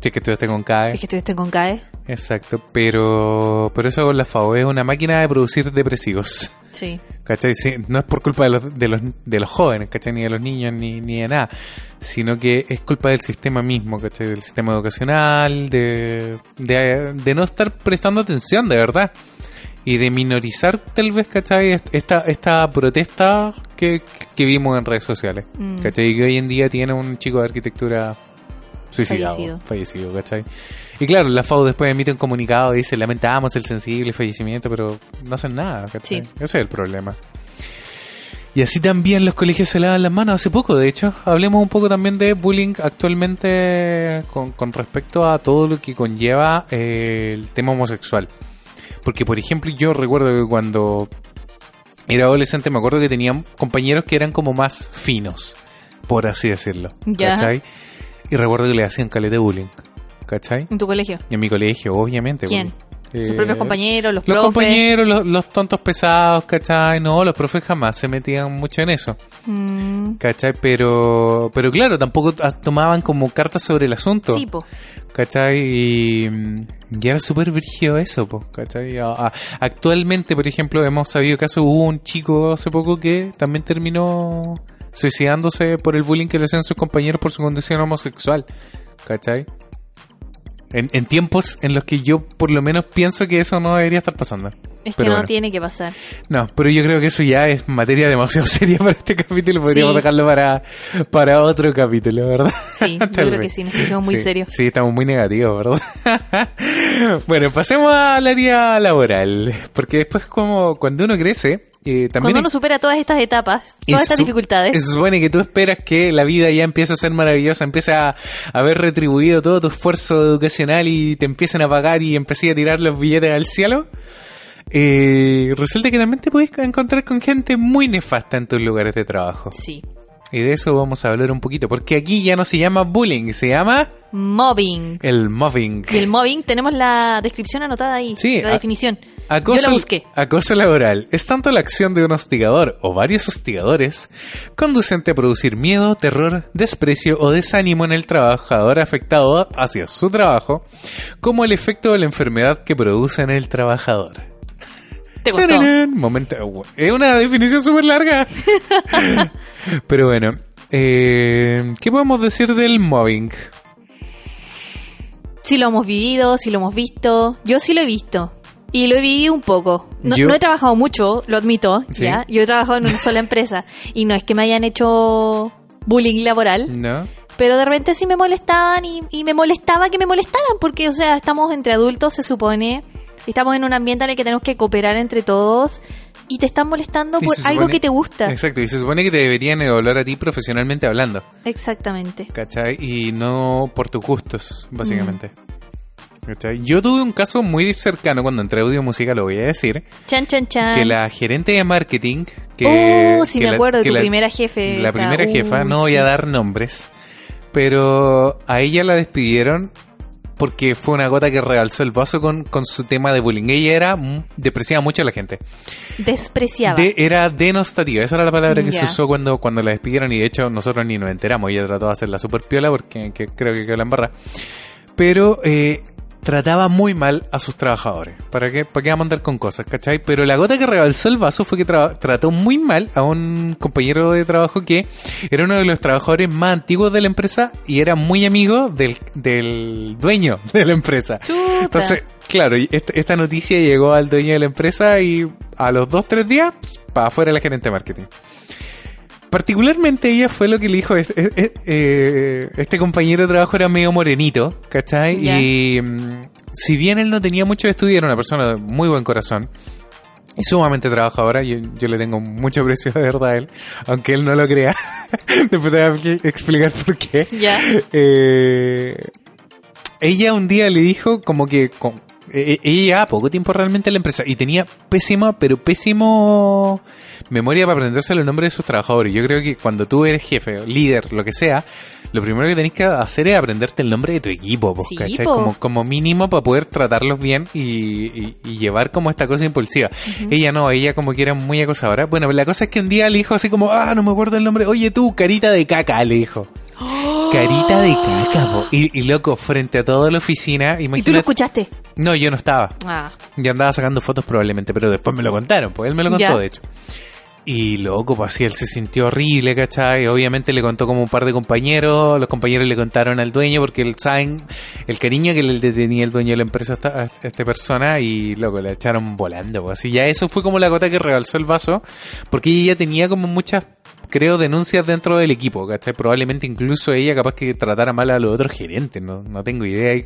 Si es que estudiaste con CAE. Si es que estuviste con CAE. Exacto, pero, pero eso con la FAO es una máquina de producir depresivos. Sí. ¿Cachai? Sí, no es por culpa de los, de los, de los jóvenes, ¿cachai? Ni de los niños, ni, ni de nada. Sino que es culpa del sistema mismo, ¿cachai? Del sistema educacional, de, de, de no estar prestando atención, de verdad. Y de minorizar tal vez, ¿cachai? Esta, esta protesta que, que vimos en redes sociales, Mm. ¿cachai? Que hoy en día tiene un chico de arquitectura suicidado, Fallecido. fallecido, ¿cachai? Y claro, la FAO después emite un comunicado y dice, lamentamos el sensible fallecimiento, pero no hacen nada, ¿cachai? Sí. Ese es el problema. Y así también los colegios se lavan las manos hace poco, de hecho. Hablemos un poco también de bullying actualmente con, con respecto a todo lo que conlleva eh, el tema homosexual. Porque, por ejemplo, yo recuerdo que cuando era adolescente me acuerdo que tenía compañeros que eran como más finos, por así decirlo. Ya. ¿Cachai? Y recuerdo que le hacían caleta de bullying. ¿Cachai? En tu colegio. En mi colegio, obviamente. ¿Quién? Sus eh, propios compañeros, los, los profes. compañeros, los, los tontos pesados, ¿cachai? No, los profes jamás se metían mucho en eso, Mm, ¿cachai? Pero, pero claro, tampoco tomaban como cartas sobre el asunto, sí, po. ¿cachai? Y, mm, y era súper brígido eso, po, ¿cachai? A- actualmente, por ejemplo, hemos sabido caso, hubo un chico hace poco que también terminó suicidándose por el bullying que le hacían sus compañeros por su condición homosexual, ¿cachai? En, en tiempos en los que yo por lo menos pienso que eso no debería estar pasando. Es que Pero no bueno. tiene que pasar. No, pero yo creo que eso ya es materia demasiado [LAUGHS] seria para este capítulo. Podríamos Sí. dejarlo para, para otro capítulo, ¿verdad? Sí, [LAUGHS] yo creo que sí, nos pusimos muy Sí, serios. Sí, estamos muy negativos, ¿verdad? [LAUGHS] bueno, pasemos al área laboral. Porque después, como cuando uno crece, eh, también. Cuando uno supera todas estas etapas, todas estas dificultades, Se supone que tú esperas que la vida ya empiece a ser maravillosa, empiece a haber retribuido todo tu esfuerzo educacional y te empiecen a pagar y empecé a tirar los billetes al cielo. Eh, resulta que también te puedes encontrar con gente muy nefasta en tus lugares de trabajo. sí. Y de eso vamos a hablar un poquito, porque aquí ya no se llama bullying, se llama Mobbing. el mobbing. Y el mobbing, tenemos la descripción anotada ahí, Sí, la a- definición. Acoso, Yo la busqué. acoso laboral es tanto la acción de un hostigador o varios hostigadores conducente a producir miedo, terror, desprecio o desánimo en el trabajador afectado hacia su trabajo, como el efecto de la enfermedad que produce en el trabajador. Te Momento, es una definición súper larga. [LAUGHS] Pero bueno, eh, ¿qué podemos decir del mobbing? Si lo hemos vivido, si lo hemos visto. Yo sí lo he visto. Y lo he vivido un poco. No, he trabajado mucho, lo admito, Sí. ¿ya? Yo he trabajado en una sola empresa. Y no es que me hayan hecho bullying laboral. ¿No? Pero de repente sí me molestaban y, y me molestaba que me molestaran. Porque, o sea, estamos entre adultos, se supone. Estamos en un ambiente en el que tenemos que cooperar entre todos. Y te están molestando por algo que te gusta. Exacto, y se supone que te deberían evaluar a ti profesionalmente hablando. Exactamente. ¿Cachai? Y no por tus gustos, básicamente. Mm. ¿Cachai? Yo tuve un caso muy cercano cuando entré a audio música, lo voy a decir, Chan, chan, chan. que la gerente de marketing, que, oh, sí que me la- acuerdo que tu la- primera jefe. la primera Uh, jefa, no voy sí. a dar nombres, pero a ella la despidieron porque fue una gota que realzó el vaso con, con su tema de bullying. Ella era, mm, despreciaba mucho a la gente. Despreciaba. De- era denostativa, esa era la palabra que se usó cuando, cuando la despidieron y de hecho nosotros ni nos enteramos, ella trató de hacerla super piola porque que creo que quedó la embarra. Pero eh, trataba muy mal a sus trabajadores. ¿Para qué, ¿Para qué vamos a andar con cosas, cachai? Pero la gota que rebalsó el vaso fue que tra- trató muy mal a un compañero de trabajo que era uno de los trabajadores más antiguos de la empresa y era muy amigo del, del dueño [LAUGHS] de la empresa. Chuta. Entonces, claro, esta, esta noticia llegó al dueño de la empresa y a los dos, tres días, para afuera la gerente de marketing. Particularmente ella fue lo que le dijo, este, eh, este compañero de trabajo era medio morenito, ¿cachai? Y mm, si bien él no tenía mucho estudio, era una persona de muy buen corazón. Y sumamente trabajadora, yo, yo le tengo mucho aprecio de verdad a él, aunque él no lo crea. [LAUGHS] Después te voy a explicar por qué. Eh, ella un día le dijo como que ella llevaba poco tiempo realmente en la empresa y tenía pésima, pero pésimo memoria para aprenderse los nombres de sus trabajadores. Yo creo que cuando tú eres jefe, líder, lo que sea, lo primero que tenés que hacer es aprenderte el nombre de tu equipo, po, Sí, ¿cachai? Como, como mínimo para poder tratarlos bien y, y- y llevar como esta cosa impulsiva. Ella no, ella como que era muy acosadora. Bueno, la cosa es que un día le dijo así como, ah, no me acuerdo el nombre, oye tú, carita de caca, le dijo. Carita de caca, po. Y, y loco, frente a toda la oficina, ¿Y tú lo imagínate. escuchaste? No, yo no estaba. Ah, Yo andaba sacando fotos probablemente, pero después me lo contaron, pues él me lo contó, Ya. de hecho. Y loco, pues así él se sintió horrible, ¿cachai? Obviamente le contó como un par de compañeros, los compañeros le contaron al dueño porque él saben el cariño que le tenía el dueño de la empresa a esta, persona y loco, le echaron volando, pues así ya eso fue como la gota que rebalsó el vaso porque ella tenía como muchas creo, denuncias dentro del equipo, ¿cachai? Probablemente incluso ella capaz que tratara mal a los otros gerentes, no, no tengo idea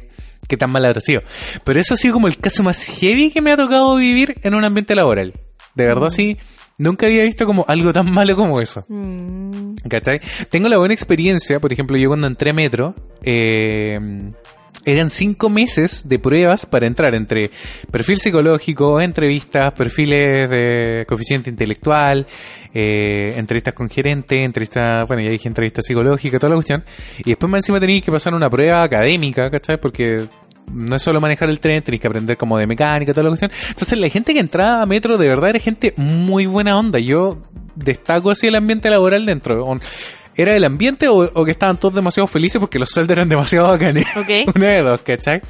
qué tan mal habrá sido. Pero eso ha sido como el caso más heavy que me ha tocado vivir en un ambiente laboral. De verdad, sí. Nunca había visto como algo tan malo como eso. Mm. ¿Cachai? Tengo la buena experiencia, por ejemplo, yo cuando entré a Metro, eh, eran cinco meses de pruebas para entrar entre perfil psicológico, entrevistas, perfiles de coeficiente intelectual, eh, entrevistas con gerente, entrevistas, bueno, ya dije entrevista psicológica, toda la cuestión. Y después más encima tenéis que pasar una prueba académica, ¿cachai? Porque no es solo manejar el tren, tenéis que aprender como de mecánica, toda la cuestión. Entonces la gente que entraba a Metro de verdad era gente muy buena onda. Yo destaco así el ambiente laboral dentro. ¿Era el ambiente o, o que estaban todos demasiado felices porque los sueldos eran demasiado bacanes? Ok. [LAUGHS] Una de dos, ¿cachai?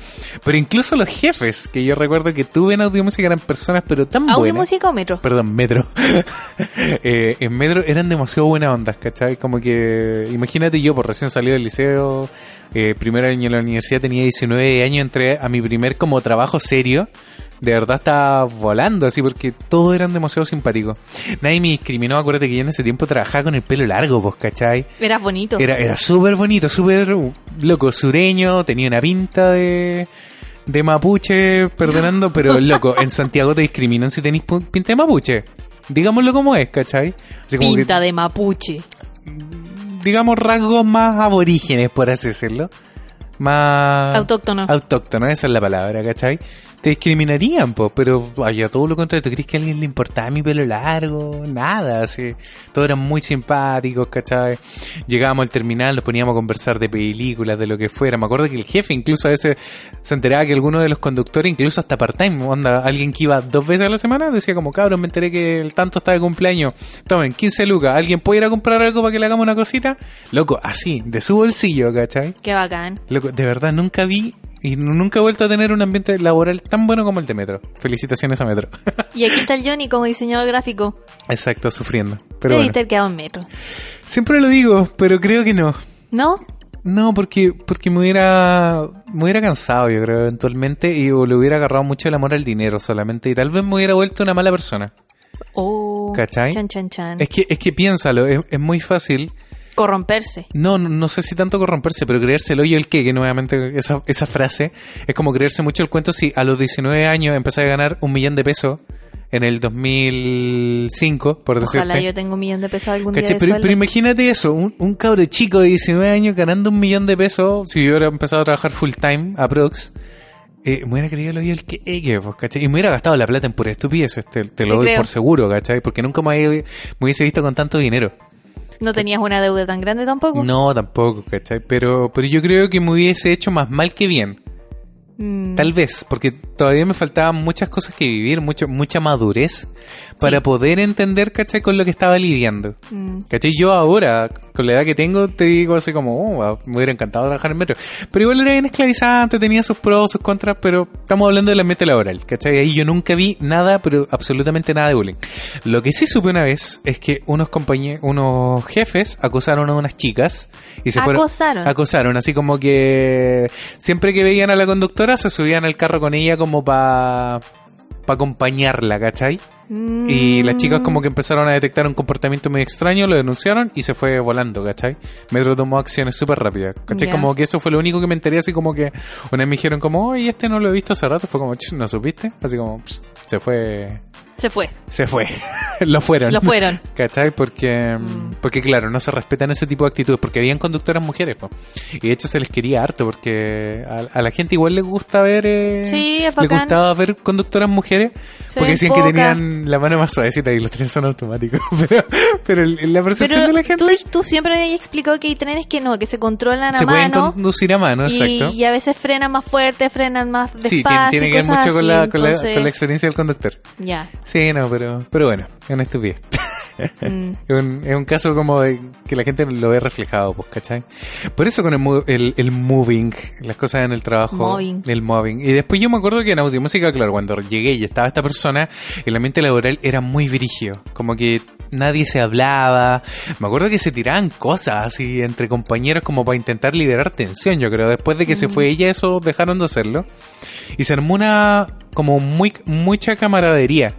Pero incluso los jefes, que yo recuerdo que tuve en Audio Música, eran personas pero tan ¿Audio buenas. música o metro? Perdón, Metro. [LAUGHS] Eh, en Metro eran demasiado buenas ondas, ¿cachai? Como que, imagínate yo, por recién salido del liceo, eh, primer año en la universidad, tenía 19 años, entré a mi primer como trabajo serio. De verdad estaba volando así porque todos eran demasiado simpáticos. Nadie me discriminó, acuérdate que yo en ese tiempo trabajaba con el pelo largo, pues, ¿cachai? Eras bonito. Era, era súper bonito, súper uh, loco, sureño, tenía una pinta de, de mapuche, perdonando, [LAUGHS] pero loco, en Santiago te discriminan si tenés pu- pinta de mapuche. Digámoslo como es, ¿cachai? Así como que- Pinta de mapuche. digamos, rasgos más aborígenes, por así decirlo. Más... Autóctono. Autóctono, esa es la palabra, ¿cachai? Te discriminarían, pues, pero vaya, todo lo contrario. ¿Tú crees que a alguien le importaba mi pelo largo? Nada, así. Todos eran muy simpáticos, ¿cachai? Llegábamos al terminal, nos poníamos a conversar de películas, de lo que fuera. Me acuerdo que el jefe incluso a veces se enteraba que alguno de los conductores, incluso hasta part-time, onda, alguien que iba dos veces a la semana, decía como, cabrón, me enteré que el tanto está de cumpleaños. Tomen, 15 lucas. ¿Alguien puede ir a comprar algo para que le hagamos una cosita? Loco, así, de su bolsillo, ¿cachai? Qué bacán. Loco, de verdad nunca vi y nunca he vuelto a tener un ambiente laboral tan bueno como el de Metro. Felicitaciones a Metro. [LAUGHS] Y aquí está el Johnny como diseñador gráfico. Exacto, sufriendo. Pero Debiste bueno. quedado en metro. Siempre lo digo, pero creo que no. ¿No? No, porque porque me hubiera me hubiera cansado, yo creo, eventualmente y o le hubiera agarrado mucho el amor al dinero solamente y tal vez me hubiera vuelto una mala persona. Oh. ¿Cachai? Chan, chan, chan. Es que es que piénsalo, es, es muy fácil. Corromperse. No, no, no sé si tanto corromperse, pero creerse el hoyo el que, que nuevamente esa, esa frase es como creerse mucho el cuento si a los 19 años empecé a ganar un millón de pesos en el 2005, por Ojalá decirte. yo tenga un millón de pesos algún día Pero, pero imagínate eso, un, un cabro chico de 19 años ganando un millón de pesos, si yo hubiera empezado a trabajar full time, aprox, eh, me hubiera creído el hoyo el que, eh, que, pues, ¿cachai? Y me hubiera gastado la plata en pura estupideces, te, te lo doy creo. por seguro, ¿cachai? Porque nunca me, me hubiese visto con tanto dinero. ¿No tenías una deuda tan grande tampoco? No, tampoco, ¿cachai? Pero, pero yo creo que me hubiese hecho más mal que bien. Mm, Tal vez, porque todavía me faltaban muchas cosas que vivir, mucho, mucha madurez para Sí. poder entender, ¿cachai? Con lo que estaba lidiando. mm. ¿Cachai? Yo ahora, con la edad que tengo, te digo así como, oh, me hubiera encantado trabajar en metro. Pero igual era bien esclavizante, tenía sus pros, sus contras, pero estamos hablando del ambiente laboral, ¿cachai? Ahí yo nunca vi nada, pero absolutamente nada de bullying. Lo que sí supe una vez es que unos compañeros, unos jefes acosaron a unas chicas y se fueron... Acosaron. Acosaron, así como que siempre que veían a la conductora se subían al carro con ella como para pa acompañarla, ¿cachai? Y las chicas como que empezaron a detectar un comportamiento muy extraño, lo denunciaron y se fue volando, ¿cachai? Metro tomó acciones súper rápidas, ¿cachai? Como que eso fue lo único que me enteré, así como que una vez me dijeron como, oye, este no lo he visto hace rato, fue como, "Ch, ¿no supiste? Así como, "Ps", se fue, Se fue. se fue, [LAUGHS] lo fueron. Lo fueron. [LAUGHS] ¿Cachai? Porque, porque claro, no se respetan ese tipo de actitudes, porque habían conductoras mujeres, po. y de hecho se les quería harto, porque a, a la gente igual les gusta ver, eh, Sí, es les bacán. gustaba ver conductoras mujeres, Se porque decían que tenían la mano más suavecita y los trenes son automáticos, [LAUGHS] pero, pero la percepción Pero de la gente tú, tú siempre me habías explicado que hay trenes que no, que se controlan a se pueden mano. conducir a mano, y, exacto. y a veces frenan más fuerte, frenan más despacio. Sí, tiene, tiene que ver mucho con la, con, la, con la experiencia del conductor. Ya. Sí, no, pero, pero bueno, es una estupidez. Mm. [LAUGHS] Es un, es un caso como de que la gente lo ve reflejado, pues, ¿cachai? Por eso con el, el, el moving, las cosas en el trabajo, Moving. el moving. Y después yo me acuerdo que en Audiomúsica, claro, cuando llegué y estaba esta persona, el ambiente laboral era muy virigio. Como que nadie se hablaba. Me acuerdo que se tiraban cosas así entre compañeros como para intentar liberar tensión, yo creo. Después de que se fue ella, eso dejaron de hacerlo. Y se armó una como muy mucha camaradería.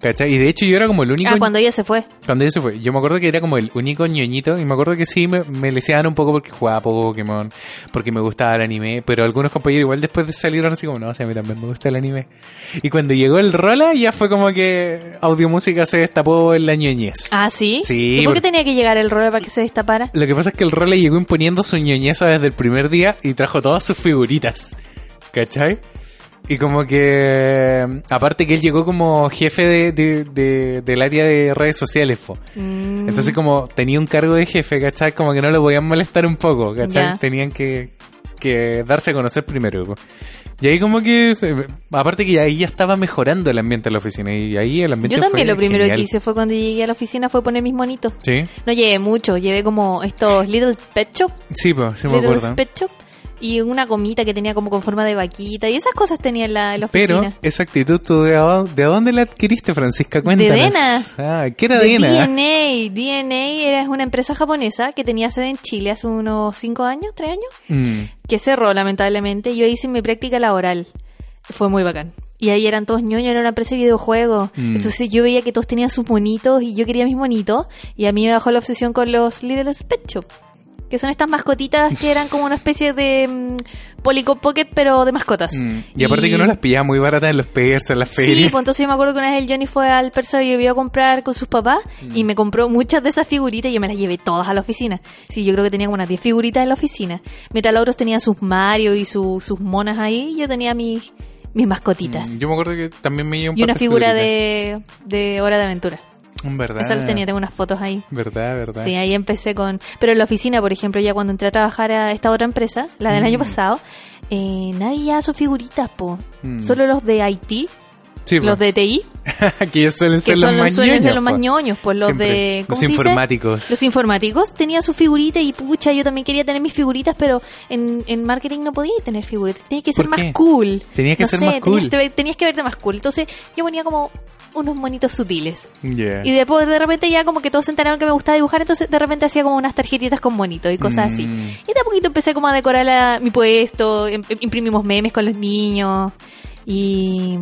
¿Cachai? Y de hecho yo era como el único... Ah, cuando ella se fue. Cuando ella se fue. Yo me acuerdo que era como el único ñoñito. Y me acuerdo que sí, me, me leseaban un poco porque jugaba Pokémon. Porque me gustaba el anime. Pero algunos compañeros igual después de salieron así como, no, o sea, a mí también me gusta el anime. Y cuando llegó el Rola, ya fue como que Audiomúsica se destapó en la ñoñez. Ah, ¿sí? Sí, ¿Y por qué tenía que llegar el rol para que se destapara? Lo que pasa es que el Rola llegó imponiendo su ñoñeza desde el primer día y trajo todas sus figuritas. ¿Cachai? Y como que... Aparte que él llegó como jefe de, de- de- del área de redes sociales, po. Mm, Entonces como tenía un cargo de jefe, ¿cachai? Como que no lo podían molestar un poco, ¿cachai? Tenían que, que darse a conocer primero. po. Y ahí como que... aparte que ahí ya estaba mejorando el ambiente de la oficina. Y ahí el ambiente Yo también fue lo primero genial. que hice fue cuando llegué a la oficina fue poner mis monitos. Sí, No llevé mucho, llevé como estos Little Pet Shop, sí, pues, sí me Little acuerdo. Pet Shop y una gomita que tenía como con forma de vaquita y esas cosas tenía en la, en la Pero oficina. esa actitud, ¿tú de, a- de dónde la adquiriste, Francisca? Cuéntanos. Dena. Ah, ¿qué era De Dena? DNA. DNA era una empresa japonesa que tenía sede en Chile hace unos 5 años, 3 años, Mm, que cerró lamentablemente. Yo hice mi práctica laboral. Fue muy bacán. Y ahí eran todos ñoños, era una empresa de videojuegos. Mm. Entonces yo veía que todos tenían sus monitos y yo quería mis monitos. Y a mí me bajó la obsesión con los Little Pet Shop. Que son estas mascotitas que eran como una especie de mm, Polycop Pocket, pero de mascotas. mm. Y aparte que uno las pillaba muy baratas en los PERS, en las Sí, ferias. pues entonces yo me acuerdo que una vez el Johnny fue al Persa y yo a comprar con sus papás y me compró muchas de esas figuritas y yo me las llevé todas a la oficina. Sí, yo creo que tenía como unas 10 figuritas en la oficina. Mientras los otros tenían sus Mario y su- sus monas ahí, yo tenía mis, mis mascotitas. Mm, Yo me acuerdo que también me llevé un Y par una de figura de, de Hora de Aventura. Mm, ¿Verdad? La tenía, tengo unas fotos ahí. ¿Verdad, verdad? Sí, ahí empecé con... Pero en la oficina, por ejemplo, ya cuando entré a trabajar a esta otra empresa, la del Mm. año pasado, eh, nadie ya sus figuritas, po. Mm. Solo los de Haití, Sí, los po. de TI, [LAUGHS] que ellos suelen que ser son los más suelen ser los más ñoños, pues los Siempre. de Los informáticos. Los informáticos tenían sus figuritas y pucha, yo también quería tener mis figuritas, pero en, en marketing no podía tener figuritas, tenías que ser ¿Por más cool. Tenía que No ser sé, más tenías cool. que- tenías que verte más cool. Entonces yo ponía como unos monitos sutiles. Yeah. Y después de repente ya como que todos se enteraron que me gustaba dibujar, entonces de repente hacía como unas tarjetitas con monitos y cosas así. Mm. Y de a poquito empecé como a decorar la- mi puesto, im- imprimimos memes con los niños y,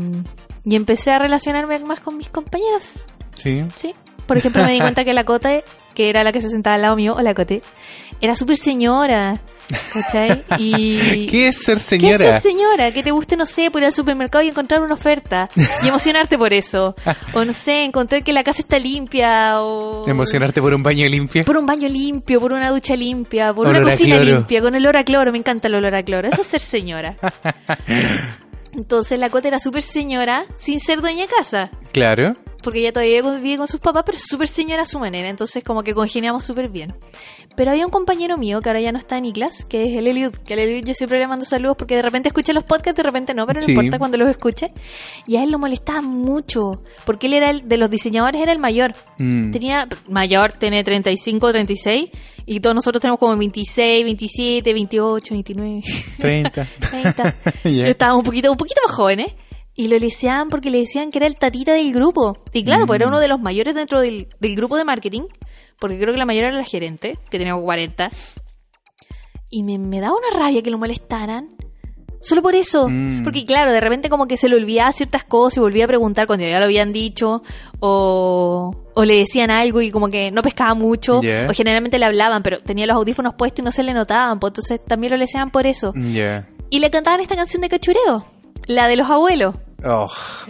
y empecé a relacionarme más con mis compañeros. Sí. Sí. Por ejemplo, me di [LAUGHS] cuenta que la Cote, que era la que se sentaba al lado mío, o la Cote, era súper señora. ¿Cachai? Y... [LAUGHS] ¿Qué es ser ¿Qué señora? es ser señora? Que te guste, no sé, por ir al supermercado y encontrar una oferta y emocionarte por eso. O no sé, encontrar que la casa está limpia o... Emocionarte por un baño limpio. Por un baño limpio, por una ducha limpia, por Olor una cocina limpia, con olor a cloro. Me encanta el olor a cloro. Eso es ser señora. [LAUGHS] Entonces la Cote era súper señora sin ser dueña de casa. Claro. Porque ella todavía vive con sus papás, pero es súper señora a su manera. Entonces como que congeniamos súper bien. Pero había un compañero mío que ahora ya no está en Iclas, que es el Eliud. Que el Eliud yo siempre le mando saludos porque de repente escucha los podcasts, de repente no, pero no Sí. importa cuando los escuche. Y a él lo molestaba mucho. Porque él era el de los diseñadores, era el mayor. Mm. Tenía mayor, tiene 35, 36. Y todos nosotros tenemos como 26, 27, 28, 29. 30. 30. Ya. Estábamos un poquito, un poquito más jóvenes. Y lo leseaban porque le decían que era el tatita del grupo. Y claro, pues era uno de los mayores dentro del, del grupo de marketing. Porque creo que la mayor era la gerente, que tenía como 40. Y me, me daba una rabia que lo molestaran. Solo por eso. Mm. Porque claro, de repente como que se le olvidaba ciertas cosas y volvía a preguntar cuando ya lo habían dicho. O, o le decían algo y como que no pescaba mucho. Yeah. O generalmente le hablaban, pero tenía los audífonos puestos y no se le notaban. Pues entonces también lo leseaban por eso. Y le cantaban esta canción de cachureo, la de los abuelos. Oh,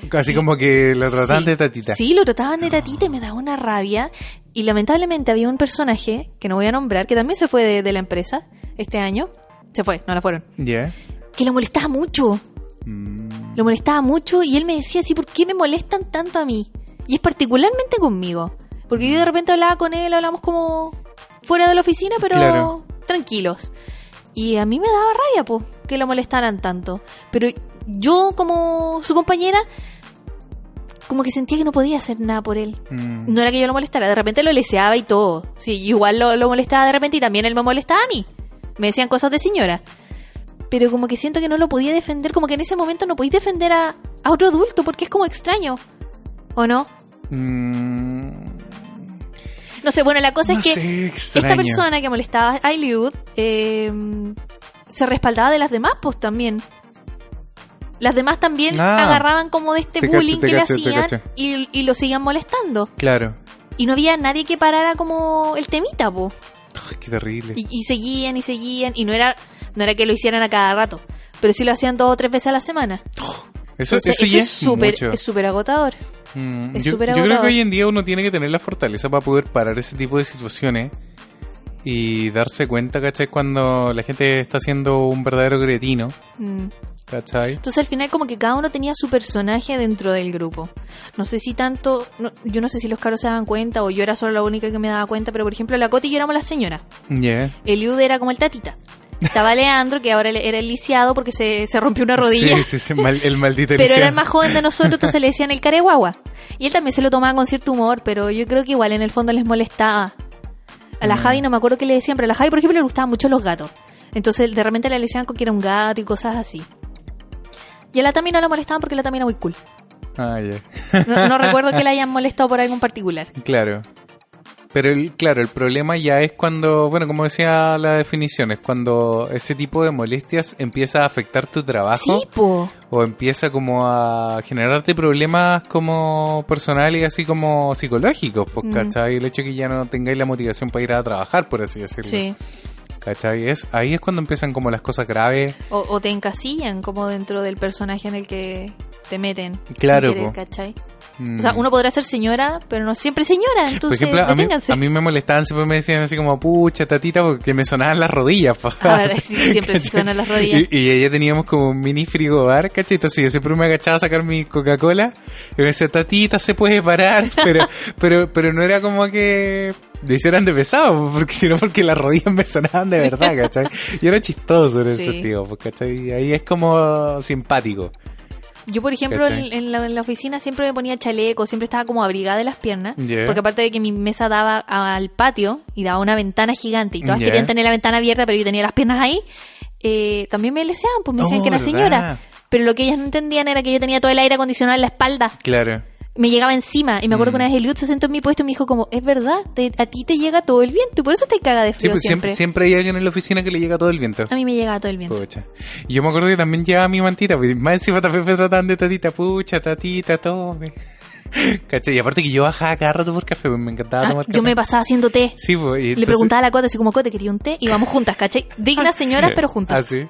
casi como que lo trataban Sí. de tatita. Sí, lo trataban de tatita y me daba una rabia. Y lamentablemente había un personaje, que no voy a nombrar, que también se fue de, de la empresa este año. Se fue, no la fueron. Ya. Que lo molestaba mucho. Mm. Lo molestaba mucho y él me decía así, ¿por qué me molestan tanto a mí? Y es particularmente conmigo. Porque yo de repente hablaba con él, hablamos como fuera de la oficina, pero Claro. tranquilos. Y a mí me daba rabia, po, que lo molestaran tanto. Pero yo, como su compañera, como que sentía que no podía hacer nada por él. Mm. No era que yo lo molestara, de repente lo leseaba y todo. Sí, igual lo, lo molestaba de repente y también él me molestaba a mí. Me decían cosas de señora. Pero como que siento que no lo podía defender, como que en ese momento no podéis defender a, a otro adulto porque es como extraño. ¿O no? Mm. No sé, bueno, la cosa No es que sé, esta persona que molestaba a Eliud eh, se respaldaba de las demás, pues también. Las demás también Ah. agarraban como de este bullying que le hacían y, y lo seguían molestando. Claro. Y no había nadie que parara como el temita, po. Ay, qué terrible. Y, y seguían y seguían. Y no era, no era que lo hicieran a cada rato, pero sí lo hacían dos o tres veces a la semana. Eso, Entonces, eso eso ya es súper es súper agotador. Mm, es yo, creo que hoy en día uno tiene que tener la fortaleza para poder parar ese tipo de situaciones y darse cuenta, ¿cachai? Cuando la gente está haciendo un verdadero cretino, Mm. ¿Cachai? Entonces al final como que cada uno tenía su personaje dentro del grupo. No sé si tanto, no- yo no sé si los caros se daban cuenta o yo era solo la única que me daba cuenta, pero por ejemplo la Coti y yo éramos las señoras. Yeah. Eliud era como el tatita. Estaba Leandro, que ahora era el lisiado porque se, se rompió una rodilla. Sí, sí, sí, mal- el maldito Pero era el más joven de nosotros, entonces [LAUGHS] le decían el careguagua. Y él también se lo tomaba con cierto humor, pero yo creo que igual en el fondo les molestaba. A la Mm. Javi no me acuerdo qué le decían, pero a la Javi, por ejemplo, le gustaban mucho los gatos. Entonces de repente le decían que era un gato y cosas así. Y a la Tami no la molestaban porque la Tami era muy cool. Ah, ya. No, no [LAUGHS] recuerdo que la hayan molestado por algo en particular. Claro. Pero el, claro, el problema ya es cuando, bueno, como decía la definición, es cuando ese tipo de molestias empieza a afectar tu trabajo Sí, po. o empieza como a generarte problemas como personales así como psicológicos, pues, Mm. ¿cachai? El hecho de que ya no tengáis la motivación para ir a trabajar, por así decirlo. Sí. ¿Cachai? Es, ahí es cuando empiezan como las cosas graves. O, o te encasillan como dentro del personaje en el que te meten. Claro, querer. ¿cachai? Mm. O sea, uno podrá ser señora, pero no siempre señora, Por entonces ejemplo, a mí, deténganse. a mí me molestaban, siempre me decían así como, pucha, tatita, porque me sonaban las rodillas. pa. A ver, sí, siempre [LAUGHS] se suenan las rodillas. Y, y ella teníamos como un mini frigobar, ¿cachai? Entonces yo siempre me agachaba a sacar mi Coca-Cola y me decía, tatita, se puede parar. [LAUGHS] Pero, pero, pero no era como que lo hicieran de pesado, [LAUGHS] porque sino porque las rodillas me sonaban de verdad, [LAUGHS] ¿cachai? Y era chistoso en ese sentido, pues, ¿cachai? Y ahí es como simpático. Yo, por ejemplo, en, en la, en la oficina siempre me ponía chaleco, siempre estaba como abrigada de las piernas. Yeah. Porque aparte de que mi mesa daba al patio y daba una ventana gigante y todas Yeah. querían tener la ventana abierta, pero yo tenía las piernas ahí, eh, también me leseaban, pues me decían Oh, que era señora. Pero lo que ellas no entendían era que yo tenía todo el aire acondicionado en la espalda. Claro. Me llegaba encima. Y me acuerdo Mm. que una vez Eliud se sentó en mi puesto y me dijo como, es verdad, te- a ti te llega todo el viento y por eso te caga de Sí, frío pues siempre. siempre, siempre hay alguien en la oficina que le llega todo el viento. A mí me llega todo el viento. Pucha. Y yo me acuerdo que también llevaba mi mantita, pues, más encima también me trataban de tatita, pucha, tatita, tome. [LAUGHS] ¿Cachai? Y aparte que yo bajaba cada rato por café, pues, me encantaba Ah, tomar café. yo me pasaba haciendo té. Sí, pues, y Le preguntaba a la Cote así como, Cote, quería un té y vamos juntas, ¿cachai? Dignas [LAUGHS] señoras, pero ¿Ah, juntas. sí?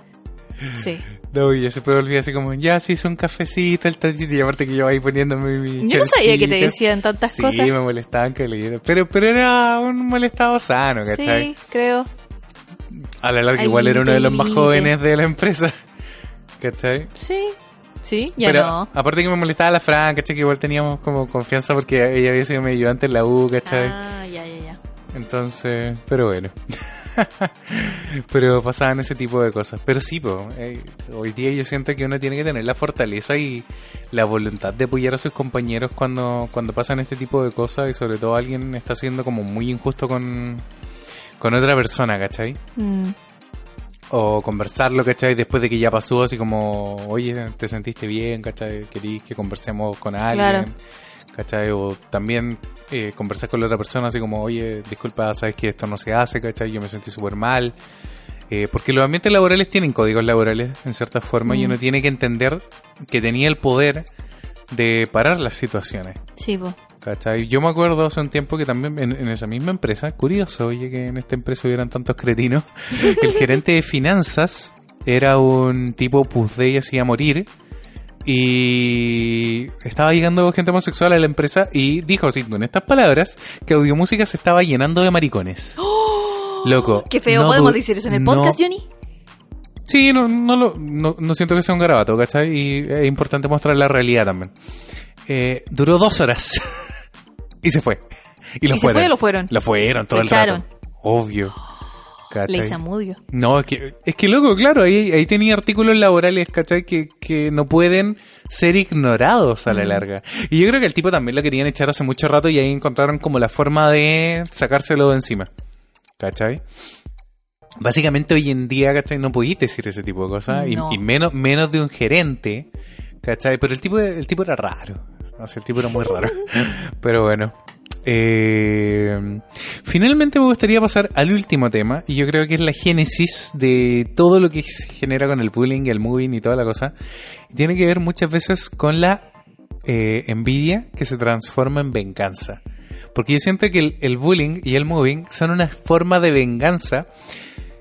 Sí. No, y yo siempre volvía así como, ya se hizo un cafecito, el tatito, y aparte que yo ahí poniéndome mi Yo no sabía que te decían tantas sí, cosas. me molestaban que pero, pero era un molestado sano, ¿cachai? Sí, creo. A la larga Al igual era uno de los más jóvenes de la empresa, [LAUGHS] ¿cachai? Sí. Sí, ya pero no. aparte que me molestaba la Fran, ¿cachai? Que igual teníamos como confianza porque ella había sido mi ayudante en la U, ¿cachai? Ah, ya, ya, ya. Entonces, pero bueno. [LAUGHS] pero pasaban ese tipo de cosas. Pero sí, po, eh, hoy día yo siento que uno tiene que tener la fortaleza y la voluntad de apoyar a sus compañeros cuando, cuando pasan este tipo de cosas y sobre todo alguien está siendo como muy injusto con, con otra persona, ¿cachai? Mm, O conversarlo, ¿cachai? Después de que ya pasó, así como, oye, te sentiste bien, ¿cachai? Querís que conversemos con alguien, Claro. ¿Cachai? O también eh, conversar con la otra persona, así como, oye, disculpa, sabes que esto no se hace, ¿cachai? Yo me sentí súper mal. Eh, porque los ambientes laborales tienen códigos laborales, en cierta forma, y Mm. uno tiene que entender que tenía el poder de parar las situaciones. sí, po. ¿Cachai? Yo me acuerdo hace un tiempo que también en, en esa misma empresa, curioso, oye, que en esta empresa hubieran tantos cretinos, [LAUGHS] el gerente de finanzas era un tipo puzde y hacía morir. Y estaba llegando gente homosexual a la empresa y dijo así, con estas palabras, que Audiomúsica se estaba llenando de maricones. Loco. Qué feo, no ¿podemos decir eso en el no- podcast, Johnny? Sí, no, no, lo, no, no siento que sea un garabato, ¿cachai? Y es importante mostrar la realidad también. Eh, duró dos horas [LAUGHS] y se fue. Y lo ¿Y se fueron. fue o lo fueron? Lo fueron todo Lo el echaron. rato. Obvio. ¿Cachai? No, es que, es que loco, claro, ahí, ahí tenía artículos laborales, ¿cachai? Que, que no pueden ser ignorados a la Mm. larga. Y yo creo que el tipo también lo querían echar hace mucho rato y ahí encontraron como la forma de sacárselo de encima. ¿Cachai? Básicamente hoy en día, ¿cachai? No podías decir ese tipo de cosas. Y, menos, menos de un gerente, ¿cachai? Pero el tipo, el tipo era raro. No sé, el tipo era muy raro. [LAUGHS] Pero bueno. Eh, finalmente me gustaría pasar al último tema, y yo creo que es la génesis de todo lo que se genera con el bullying, el moving y toda la cosa. Tiene que ver muchas veces con la eh, envidia que se transforma en venganza. Porque yo siento que el, el bullying y el moving son una forma de venganza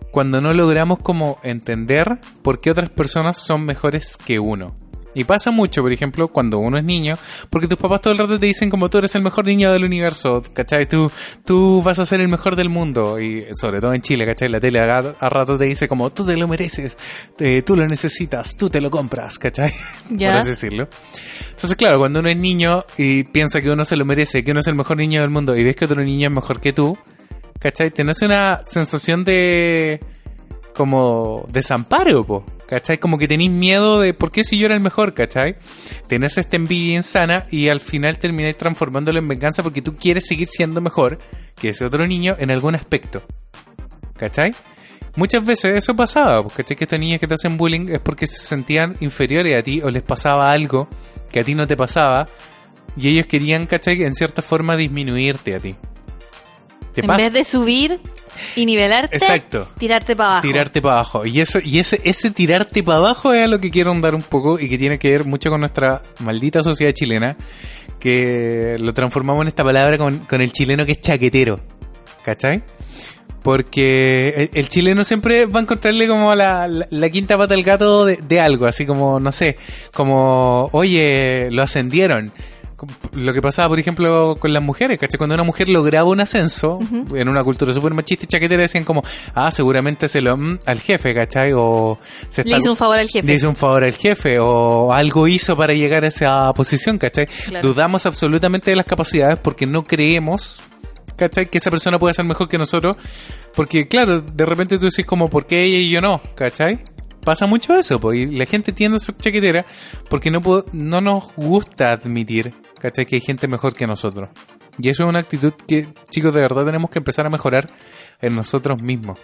cuando no logramos como entender por qué otras personas son mejores que uno. Y pasa mucho, por ejemplo, cuando uno es niño, porque tus papás todo el rato te dicen como tú eres el mejor niño del universo, ¿cachai? Tú, tú vas a ser el mejor del mundo. Y sobre todo en Chile, ¿cachai? La tele a, a rato te dice como tú te lo mereces, eh, tú lo necesitas, tú te lo compras, ¿cachai? [LAUGHS] Ya. Por así decirlo. Entonces, claro, cuando uno es niño y piensa que uno se lo merece, que uno es el mejor niño del mundo y ves que otro niño es mejor que tú, ¿cachai? Tienes una sensación de como desamparo, po, ¿cachai? Como que tenéis miedo de por qué si yo era el mejor, ¿cachai? Tenés esta envidia insana y al final termináis transformándolo en venganza porque tú quieres seguir siendo mejor que ese otro niño en algún aspecto, ¿cachai? Muchas veces eso pasaba, pues, ¿cachai? Que estos niños que te hacen bullying es porque se sentían inferiores a ti o les pasaba algo que a ti no te pasaba y ellos querían, ¿cachai? En cierta forma disminuirte a ti. ¿Te En pasa? vez de subir y nivelarte, Exacto. tirarte para abajo. tirarte para abajo. Y eso, y ese, ese tirarte para abajo es a lo que quiero andar un poco y que tiene que ver mucho con nuestra maldita sociedad chilena, que lo transformamos en esta palabra con, con el chileno que es chaquetero. ¿Cachai? Porque el, el chileno siempre va a encontrarle como la, la, la quinta pata al gato de, de algo, así como, no sé, como, oye, lo ascendieron. Lo que pasaba, por ejemplo, con las mujeres, ¿cachai? Cuando una mujer lograba un ascenso, en una cultura súper machista y chaquetera, decían como, ah, seguramente se lo, mm, al jefe, ¿cachai? O se Le hizo un favor al jefe. le hizo un favor al jefe, o algo hizo para llegar a esa posición, ¿cachai? Claro. Dudamos absolutamente de las capacidades porque no creemos, ¿cachai? Que esa persona puede ser mejor que nosotros, porque claro, de repente tú decís como, ¿por qué ella y yo no? ¿cachai? Pasa mucho eso, y la gente tiende a ser chaquetera porque no, puedo- no nos gusta admitir, ¿cachai? Que hay gente mejor que nosotros. Y eso es una actitud que, chicos, de verdad tenemos que empezar a mejorar en nosotros mismos.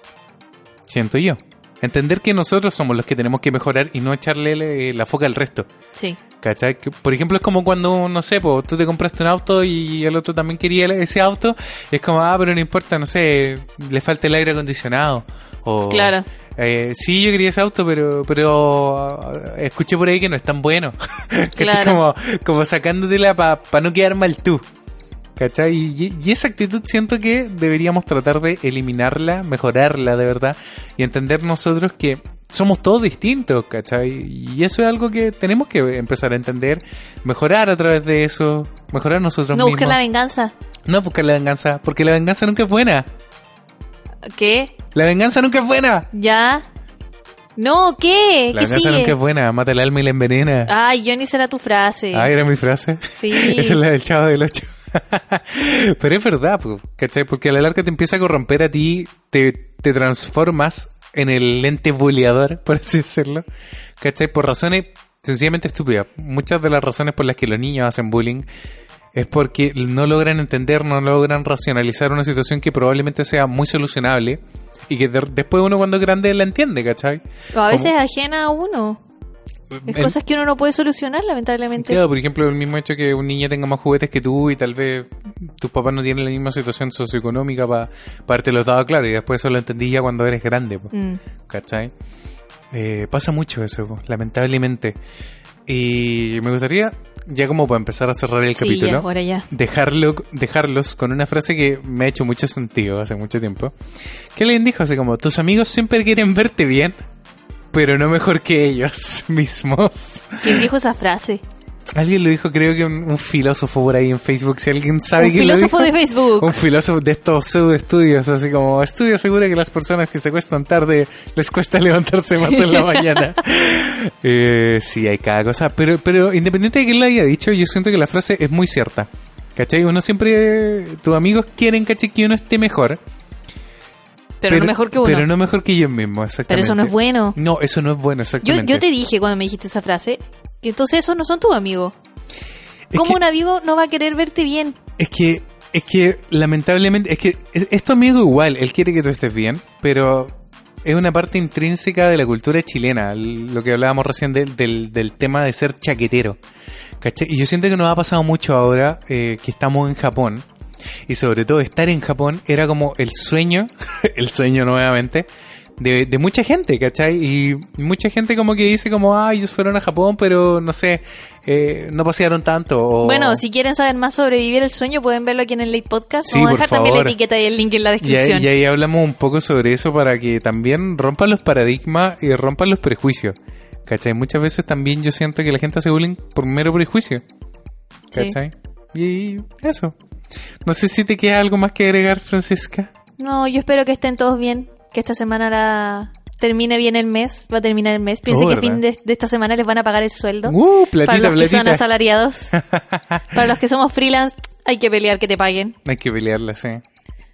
Siento yo. Entender que nosotros somos los que tenemos que mejorar y no echarle le- la foca al resto. Sí. ¿Cachai? Por ejemplo, es como cuando, no sé, po, tú te compraste un auto y el otro también quería ese auto. Y es como, ah, pero no importa, no sé, le falta el aire acondicionado. O, Claro. eh, sí, yo quería ese auto, pero pero ah, escuché por ahí que no es tan bueno. [LAUGHS] Claro. Como, como sacándotela para no quedar mal tú. ¿Cachai? Y, y esa actitud siento que deberíamos tratar de eliminarla, mejorarla de verdad y entender nosotros que somos todos distintos, ¿cachai? Y eso es algo que tenemos que empezar a entender, mejorar a través de eso, mejorar nosotros No mismos. buscar la venganza. No buscar la venganza, porque la venganza nunca es buena. ¿Qué? La venganza nunca es buena. ¿Ya? No, ¿qué? La ¿Qué venganza sigue? nunca es buena, mata el alma y la envenena. Ay, Johnny, será tu frase. Ah, era mi frase. Sí. [LAUGHS] Esa es la del chavo del 8. [LAUGHS] Pero es verdad, ¿cachai? Porque a la larga te empieza a corromper a ti, te, te transformas en el lente buleador, por así decirlo, ¿cachai? Por razones sencillamente estúpidas. Muchas de las razones por las que los niños hacen bullying es porque no logran entender, no logran racionalizar una situación que probablemente sea muy solucionable y que de- después uno cuando es grande la entiende, ¿cachai? O a veces Como- ajena a uno. Es el- cosas que uno no puede solucionar, lamentablemente. Claro, por ejemplo, el mismo hecho que un niño tenga más juguetes que tú y tal vez tus papás no tienen la misma situación socioeconómica para haberte los dado claro y después eso lo entendí ya cuando eres grande, Mm. ¿cachai? Eh, pasa mucho eso, lamentablemente. Y me gustaría, ya como para empezar a cerrar el Sí, capítulo, ya, dejarlo, dejarlos con una frase que me ha hecho mucho sentido hace mucho tiempo. Que alguien dijo así como, tus amigos siempre quieren verte bien, pero no mejor que ellos [LAUGHS] mismos. ¿Quién dijo esa frase? Alguien lo dijo, creo que un, un filósofo por ahí en Facebook. Si alguien sabe Un quién lo filósofo dijo. de Facebook. Un filósofo de estos pseudo estudios, así como estudio asegura que las personas que se cuestan tarde les cuesta levantarse más en la [LAUGHS] mañana. Eh, sí, hay cada cosa. Pero, pero independiente de quién lo haya dicho, yo siento que la frase es muy cierta. ¿Cachai? Uno siempre, tus amigos quieren, ¿cachai? Que uno esté mejor. Pero, no mejor que uno. Pero no mejor que ellos mismos, exactamente. Pero eso no es bueno. No, eso no es bueno, Yo, exactamente. yo te dije cuando me dijiste esa frase que entonces esos no son tus amigos. Es ¿Cómo que- un amigo no va a querer verte bien? Es que, es que lamentablemente, es que es, es tu amigo igual, él quiere que tú estés bien, pero es una parte intrínseca de la cultura chilena, lo que hablábamos recién del, del, del tema de ser chaquetero. ¿cachai? Y yo siento que nos ha pasado mucho ahora eh, que estamos en Japón, y sobre todo estar en Japón era como el sueño, [LAUGHS] el sueño nuevamente, de, de mucha gente, ¿cachai? Y mucha gente como que dice como, ah, ellos fueron a Japón, pero no sé, eh, no pasearon tanto. O... Bueno, si quieren saber más sobre vivir el sueño, pueden verlo aquí en el Late Podcast. Sí, Vamos a dejar también la favor. etiqueta y el link en la Y descripción. y ahí hablamos un poco sobre eso para que también rompan los paradigmas y rompan los prejuicios. ¿Cachai? Muchas veces también yo siento que la gente hace bullying por mero prejuicio. Sí. ¿Cachai? Y eso. No sé si te queda algo más que agregar, Francisca. No, yo espero que estén todos bien, que esta semana la termine bien el mes, va a terminar el mes. Piense Oh, que a fin de, de esta semana les van a pagar el sueldo. Uh, platita, para los que son platita. asalariados. [LAUGHS] para los que somos freelance, hay que pelear que te paguen. Hay que pelearla, sí.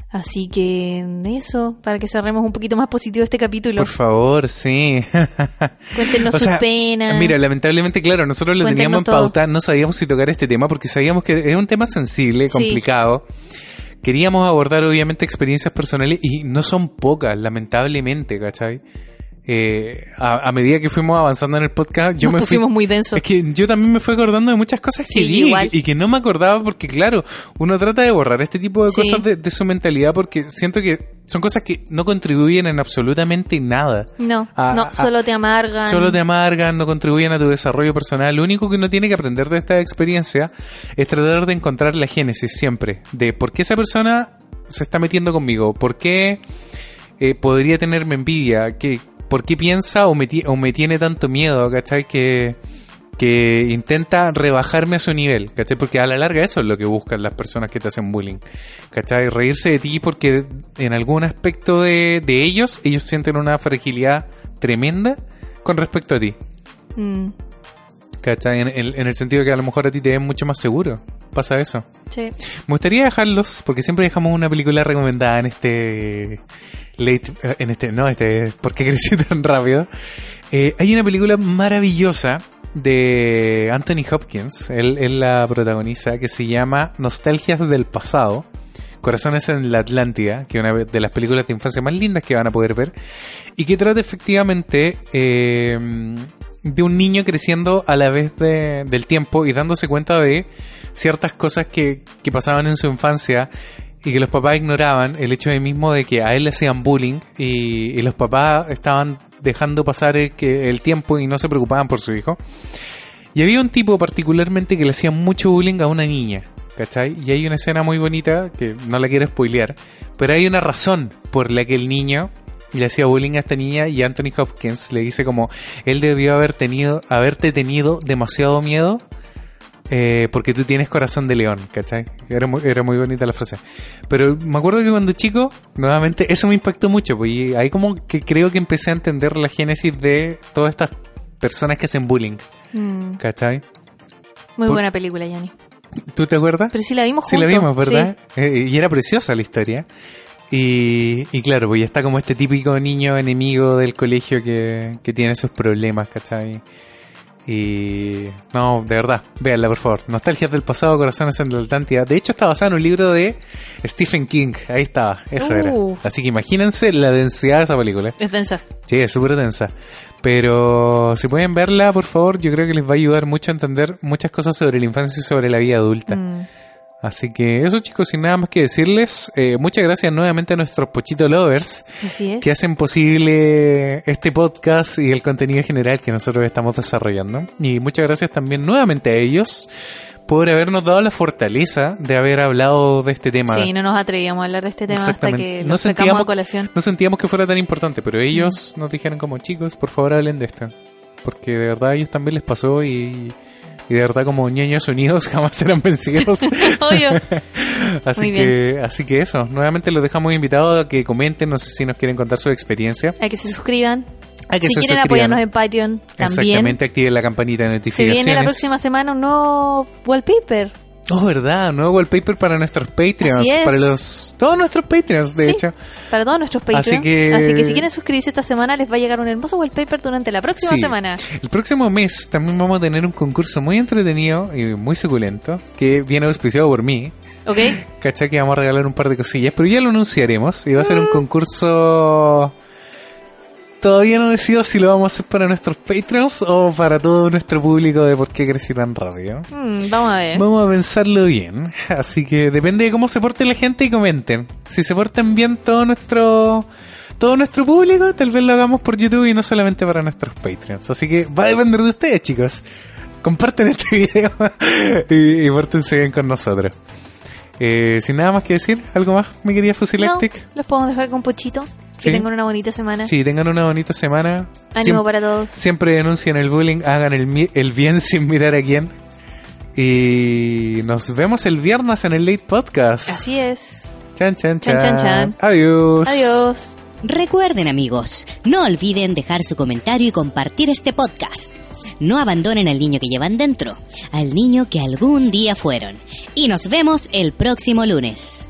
Así que eso, para que cerremos un poquito más positivo este capítulo. Por favor, sí. [LAUGHS] Cuéntenos [LAUGHS] O sus penas. Mira, lamentablemente, claro, nosotros lo Cuéntenos teníamos en pauta, no sabíamos si tocar este tema porque sabíamos que es un tema sensible, Sí. Queríamos abordar, obviamente, experiencias personales y no son pocas, lamentablemente, ¿cachai? Eh, a, a medida que fuimos avanzando en el podcast, yo Nos me fui. pusimos muy densos. Es que yo también me fui acordando de muchas cosas que Sí, vi igual. y que no me acordaba porque, claro, uno trata de borrar este tipo de Sí. cosas de, de su mentalidad porque siento que son cosas que no contribuyen en absolutamente nada. No, no, solo te amargan. Solo te amargan, no contribuyen a tu desarrollo personal. Lo único que uno tiene que aprender de esta experiencia es tratar de encontrar la génesis siempre. De por qué esa persona se está metiendo conmigo. ¿Por qué eh, podría tenerme envidia? ¿Qué, ¿Por qué piensa o me, ti- o me tiene tanto miedo? ¿Cachai? Que, que intenta rebajarme a su nivel, ¿cachai? Porque a la larga eso es lo que buscan las personas que te hacen bullying, ¿cachai? Reírse de ti porque en algún aspecto de, de ellos, ellos sienten una fragilidad tremenda con respecto a ti, Mm, ¿cachai? En, en- en el sentido que a lo mejor a ti te ven mucho más seguro, pasa eso. sí. Me gustaría dejarlos, porque siempre dejamos una película recomendada en este late, eh, en este, no, este, ¿por qué crecí [LAUGHS] tan rápido? Eh, hay una película maravillosa de Anthony Hopkins, él, él la protagoniza, que se llama Nostalgias del pasado. Corazones en la Atlántida, que es una de las películas de infancia más lindas que van a poder ver, y que trata efectivamente eh, de un niño creciendo a la vez de- del tiempo y dándose cuenta de ciertas cosas que, que pasaban en su infancia y que los papás ignoraban, el hecho de mismo de que a él le hacían bullying y, los papás estaban dejando pasar el, que, el tiempo y no se preocupaban por su hijo. Y había un tipo particularmente que le hacía mucho bullying a una niña, ¿cachai? Y hay una escena muy bonita que no la quiero spoilear, pero hay una razón por la que el niño le hacía bullying a esta niña y Anthony Hopkins le dice como él debió haber tenido, haberte tenido demasiado miedo eh, porque tú tienes corazón de león, ¿cachai? Era muy, era muy bonita la frase. Pero me acuerdo que cuando chico, nuevamente, eso me impactó mucho, pues, y ahí como que creo que empecé a entender la génesis de todas estas personas que hacen bullying, Mm, ¿cachai? muy Por- buena película, Yanni. ¿Tú te acuerdas? Pero sí la vimos Sí, la juntos. vimos, ¿verdad? Eh, y era preciosa la historia. Y, y claro, pues ya está como este típico niño enemigo del colegio que, que tiene sus problemas, ¿cachai? Y no, de verdad, véanla por favor. Nostalgias del pasado, corazones en la Atlántida. De hecho, está basada en un libro de Stephen King. Ahí estaba, eso era. Uh. Así que imagínense la densidad de esa película. Es densa. Sí, es súper densa. Pero si pueden verla, por favor, yo creo que les va a ayudar mucho a entender muchas cosas sobre la infancia y sobre la vida adulta. Mm. Así que eso chicos, sin nada más que decirles, eh, muchas gracias nuevamente a nuestros Pochito Lovers que hacen posible este podcast y el contenido general que nosotros estamos desarrollando. Y muchas gracias también nuevamente a ellos por habernos dado la fortaleza de haber hablado de este tema. Sí, no nos atrevíamos a hablar de este tema hasta que No lo sacamos sentíamos- a colación. No sentíamos que fuera tan importante, pero ellos nos dijeron como chicos, por favor hablen de esto. Porque de verdad a ellos también les pasó y, y de verdad como ñoños unidos [LAUGHS] jamás serán vencidos. [LAUGHS] Obvio. [LAUGHS] Así Muy que, así que eso, nuevamente los dejamos invitados a que comenten, no sé si nos quieren contar su experiencia. A que se suscriban. A que si se quieren suscriban. apoyarnos en Patreon, también. Exactamente, activen la campanita de Se notificaciones. viene la próxima semana un nuevo wallpaper. Oh, verdad, nuevo wallpaper para nuestros Patreons, Así para los todos nuestros Patreons, de Sí, hecho. Para todos nuestros Patreons. Así que- si quieren suscribirse esta semana, les va a llegar un hermoso wallpaper durante la próxima Sí. semana. El próximo mes también vamos a tener un concurso muy entretenido y muy suculento que viene auspiciado por mí. ¿Ok? ¿Cachai? Que vamos a regalar un par de cosillas, pero ya lo anunciaremos y va a ser Mm. un concurso todavía no decido si lo vamos a hacer para nuestros Patreons o para todo nuestro público de por qué crecí tan rápido. Mm, vamos a ver. Vamos a pensarlo bien. Así que depende de cómo se porte la gente y comenten. Si se portan bien todo nuestro todo nuestro público, tal vez lo hagamos por YouTube y no solamente para nuestros Patreons. Así que va a depender de ustedes, chicos. Comparten [LAUGHS] este video y, y pórtense bien con nosotros. Eh, sin nada más que decir, ¿algo más, mi querida No, Fusilactic? los podemos dejar con Pochito. Que Sí. tengan una bonita semana. Sí, tengan una bonita semana. Ánimo Siem- para todos. Siempre denuncien el bullying, hagan el, el bien [LAUGHS] sin mirar a quién. Y nos vemos el viernes en el Late Podcast. Así es. Chan, chan, chan. Chan, chan, chan. Adiós. Adiós. Recuerden amigos, no olviden dejar su comentario y compartir este podcast. No abandonen al niño que llevan dentro, al niño que algún día fueron. Y nos vemos el próximo lunes.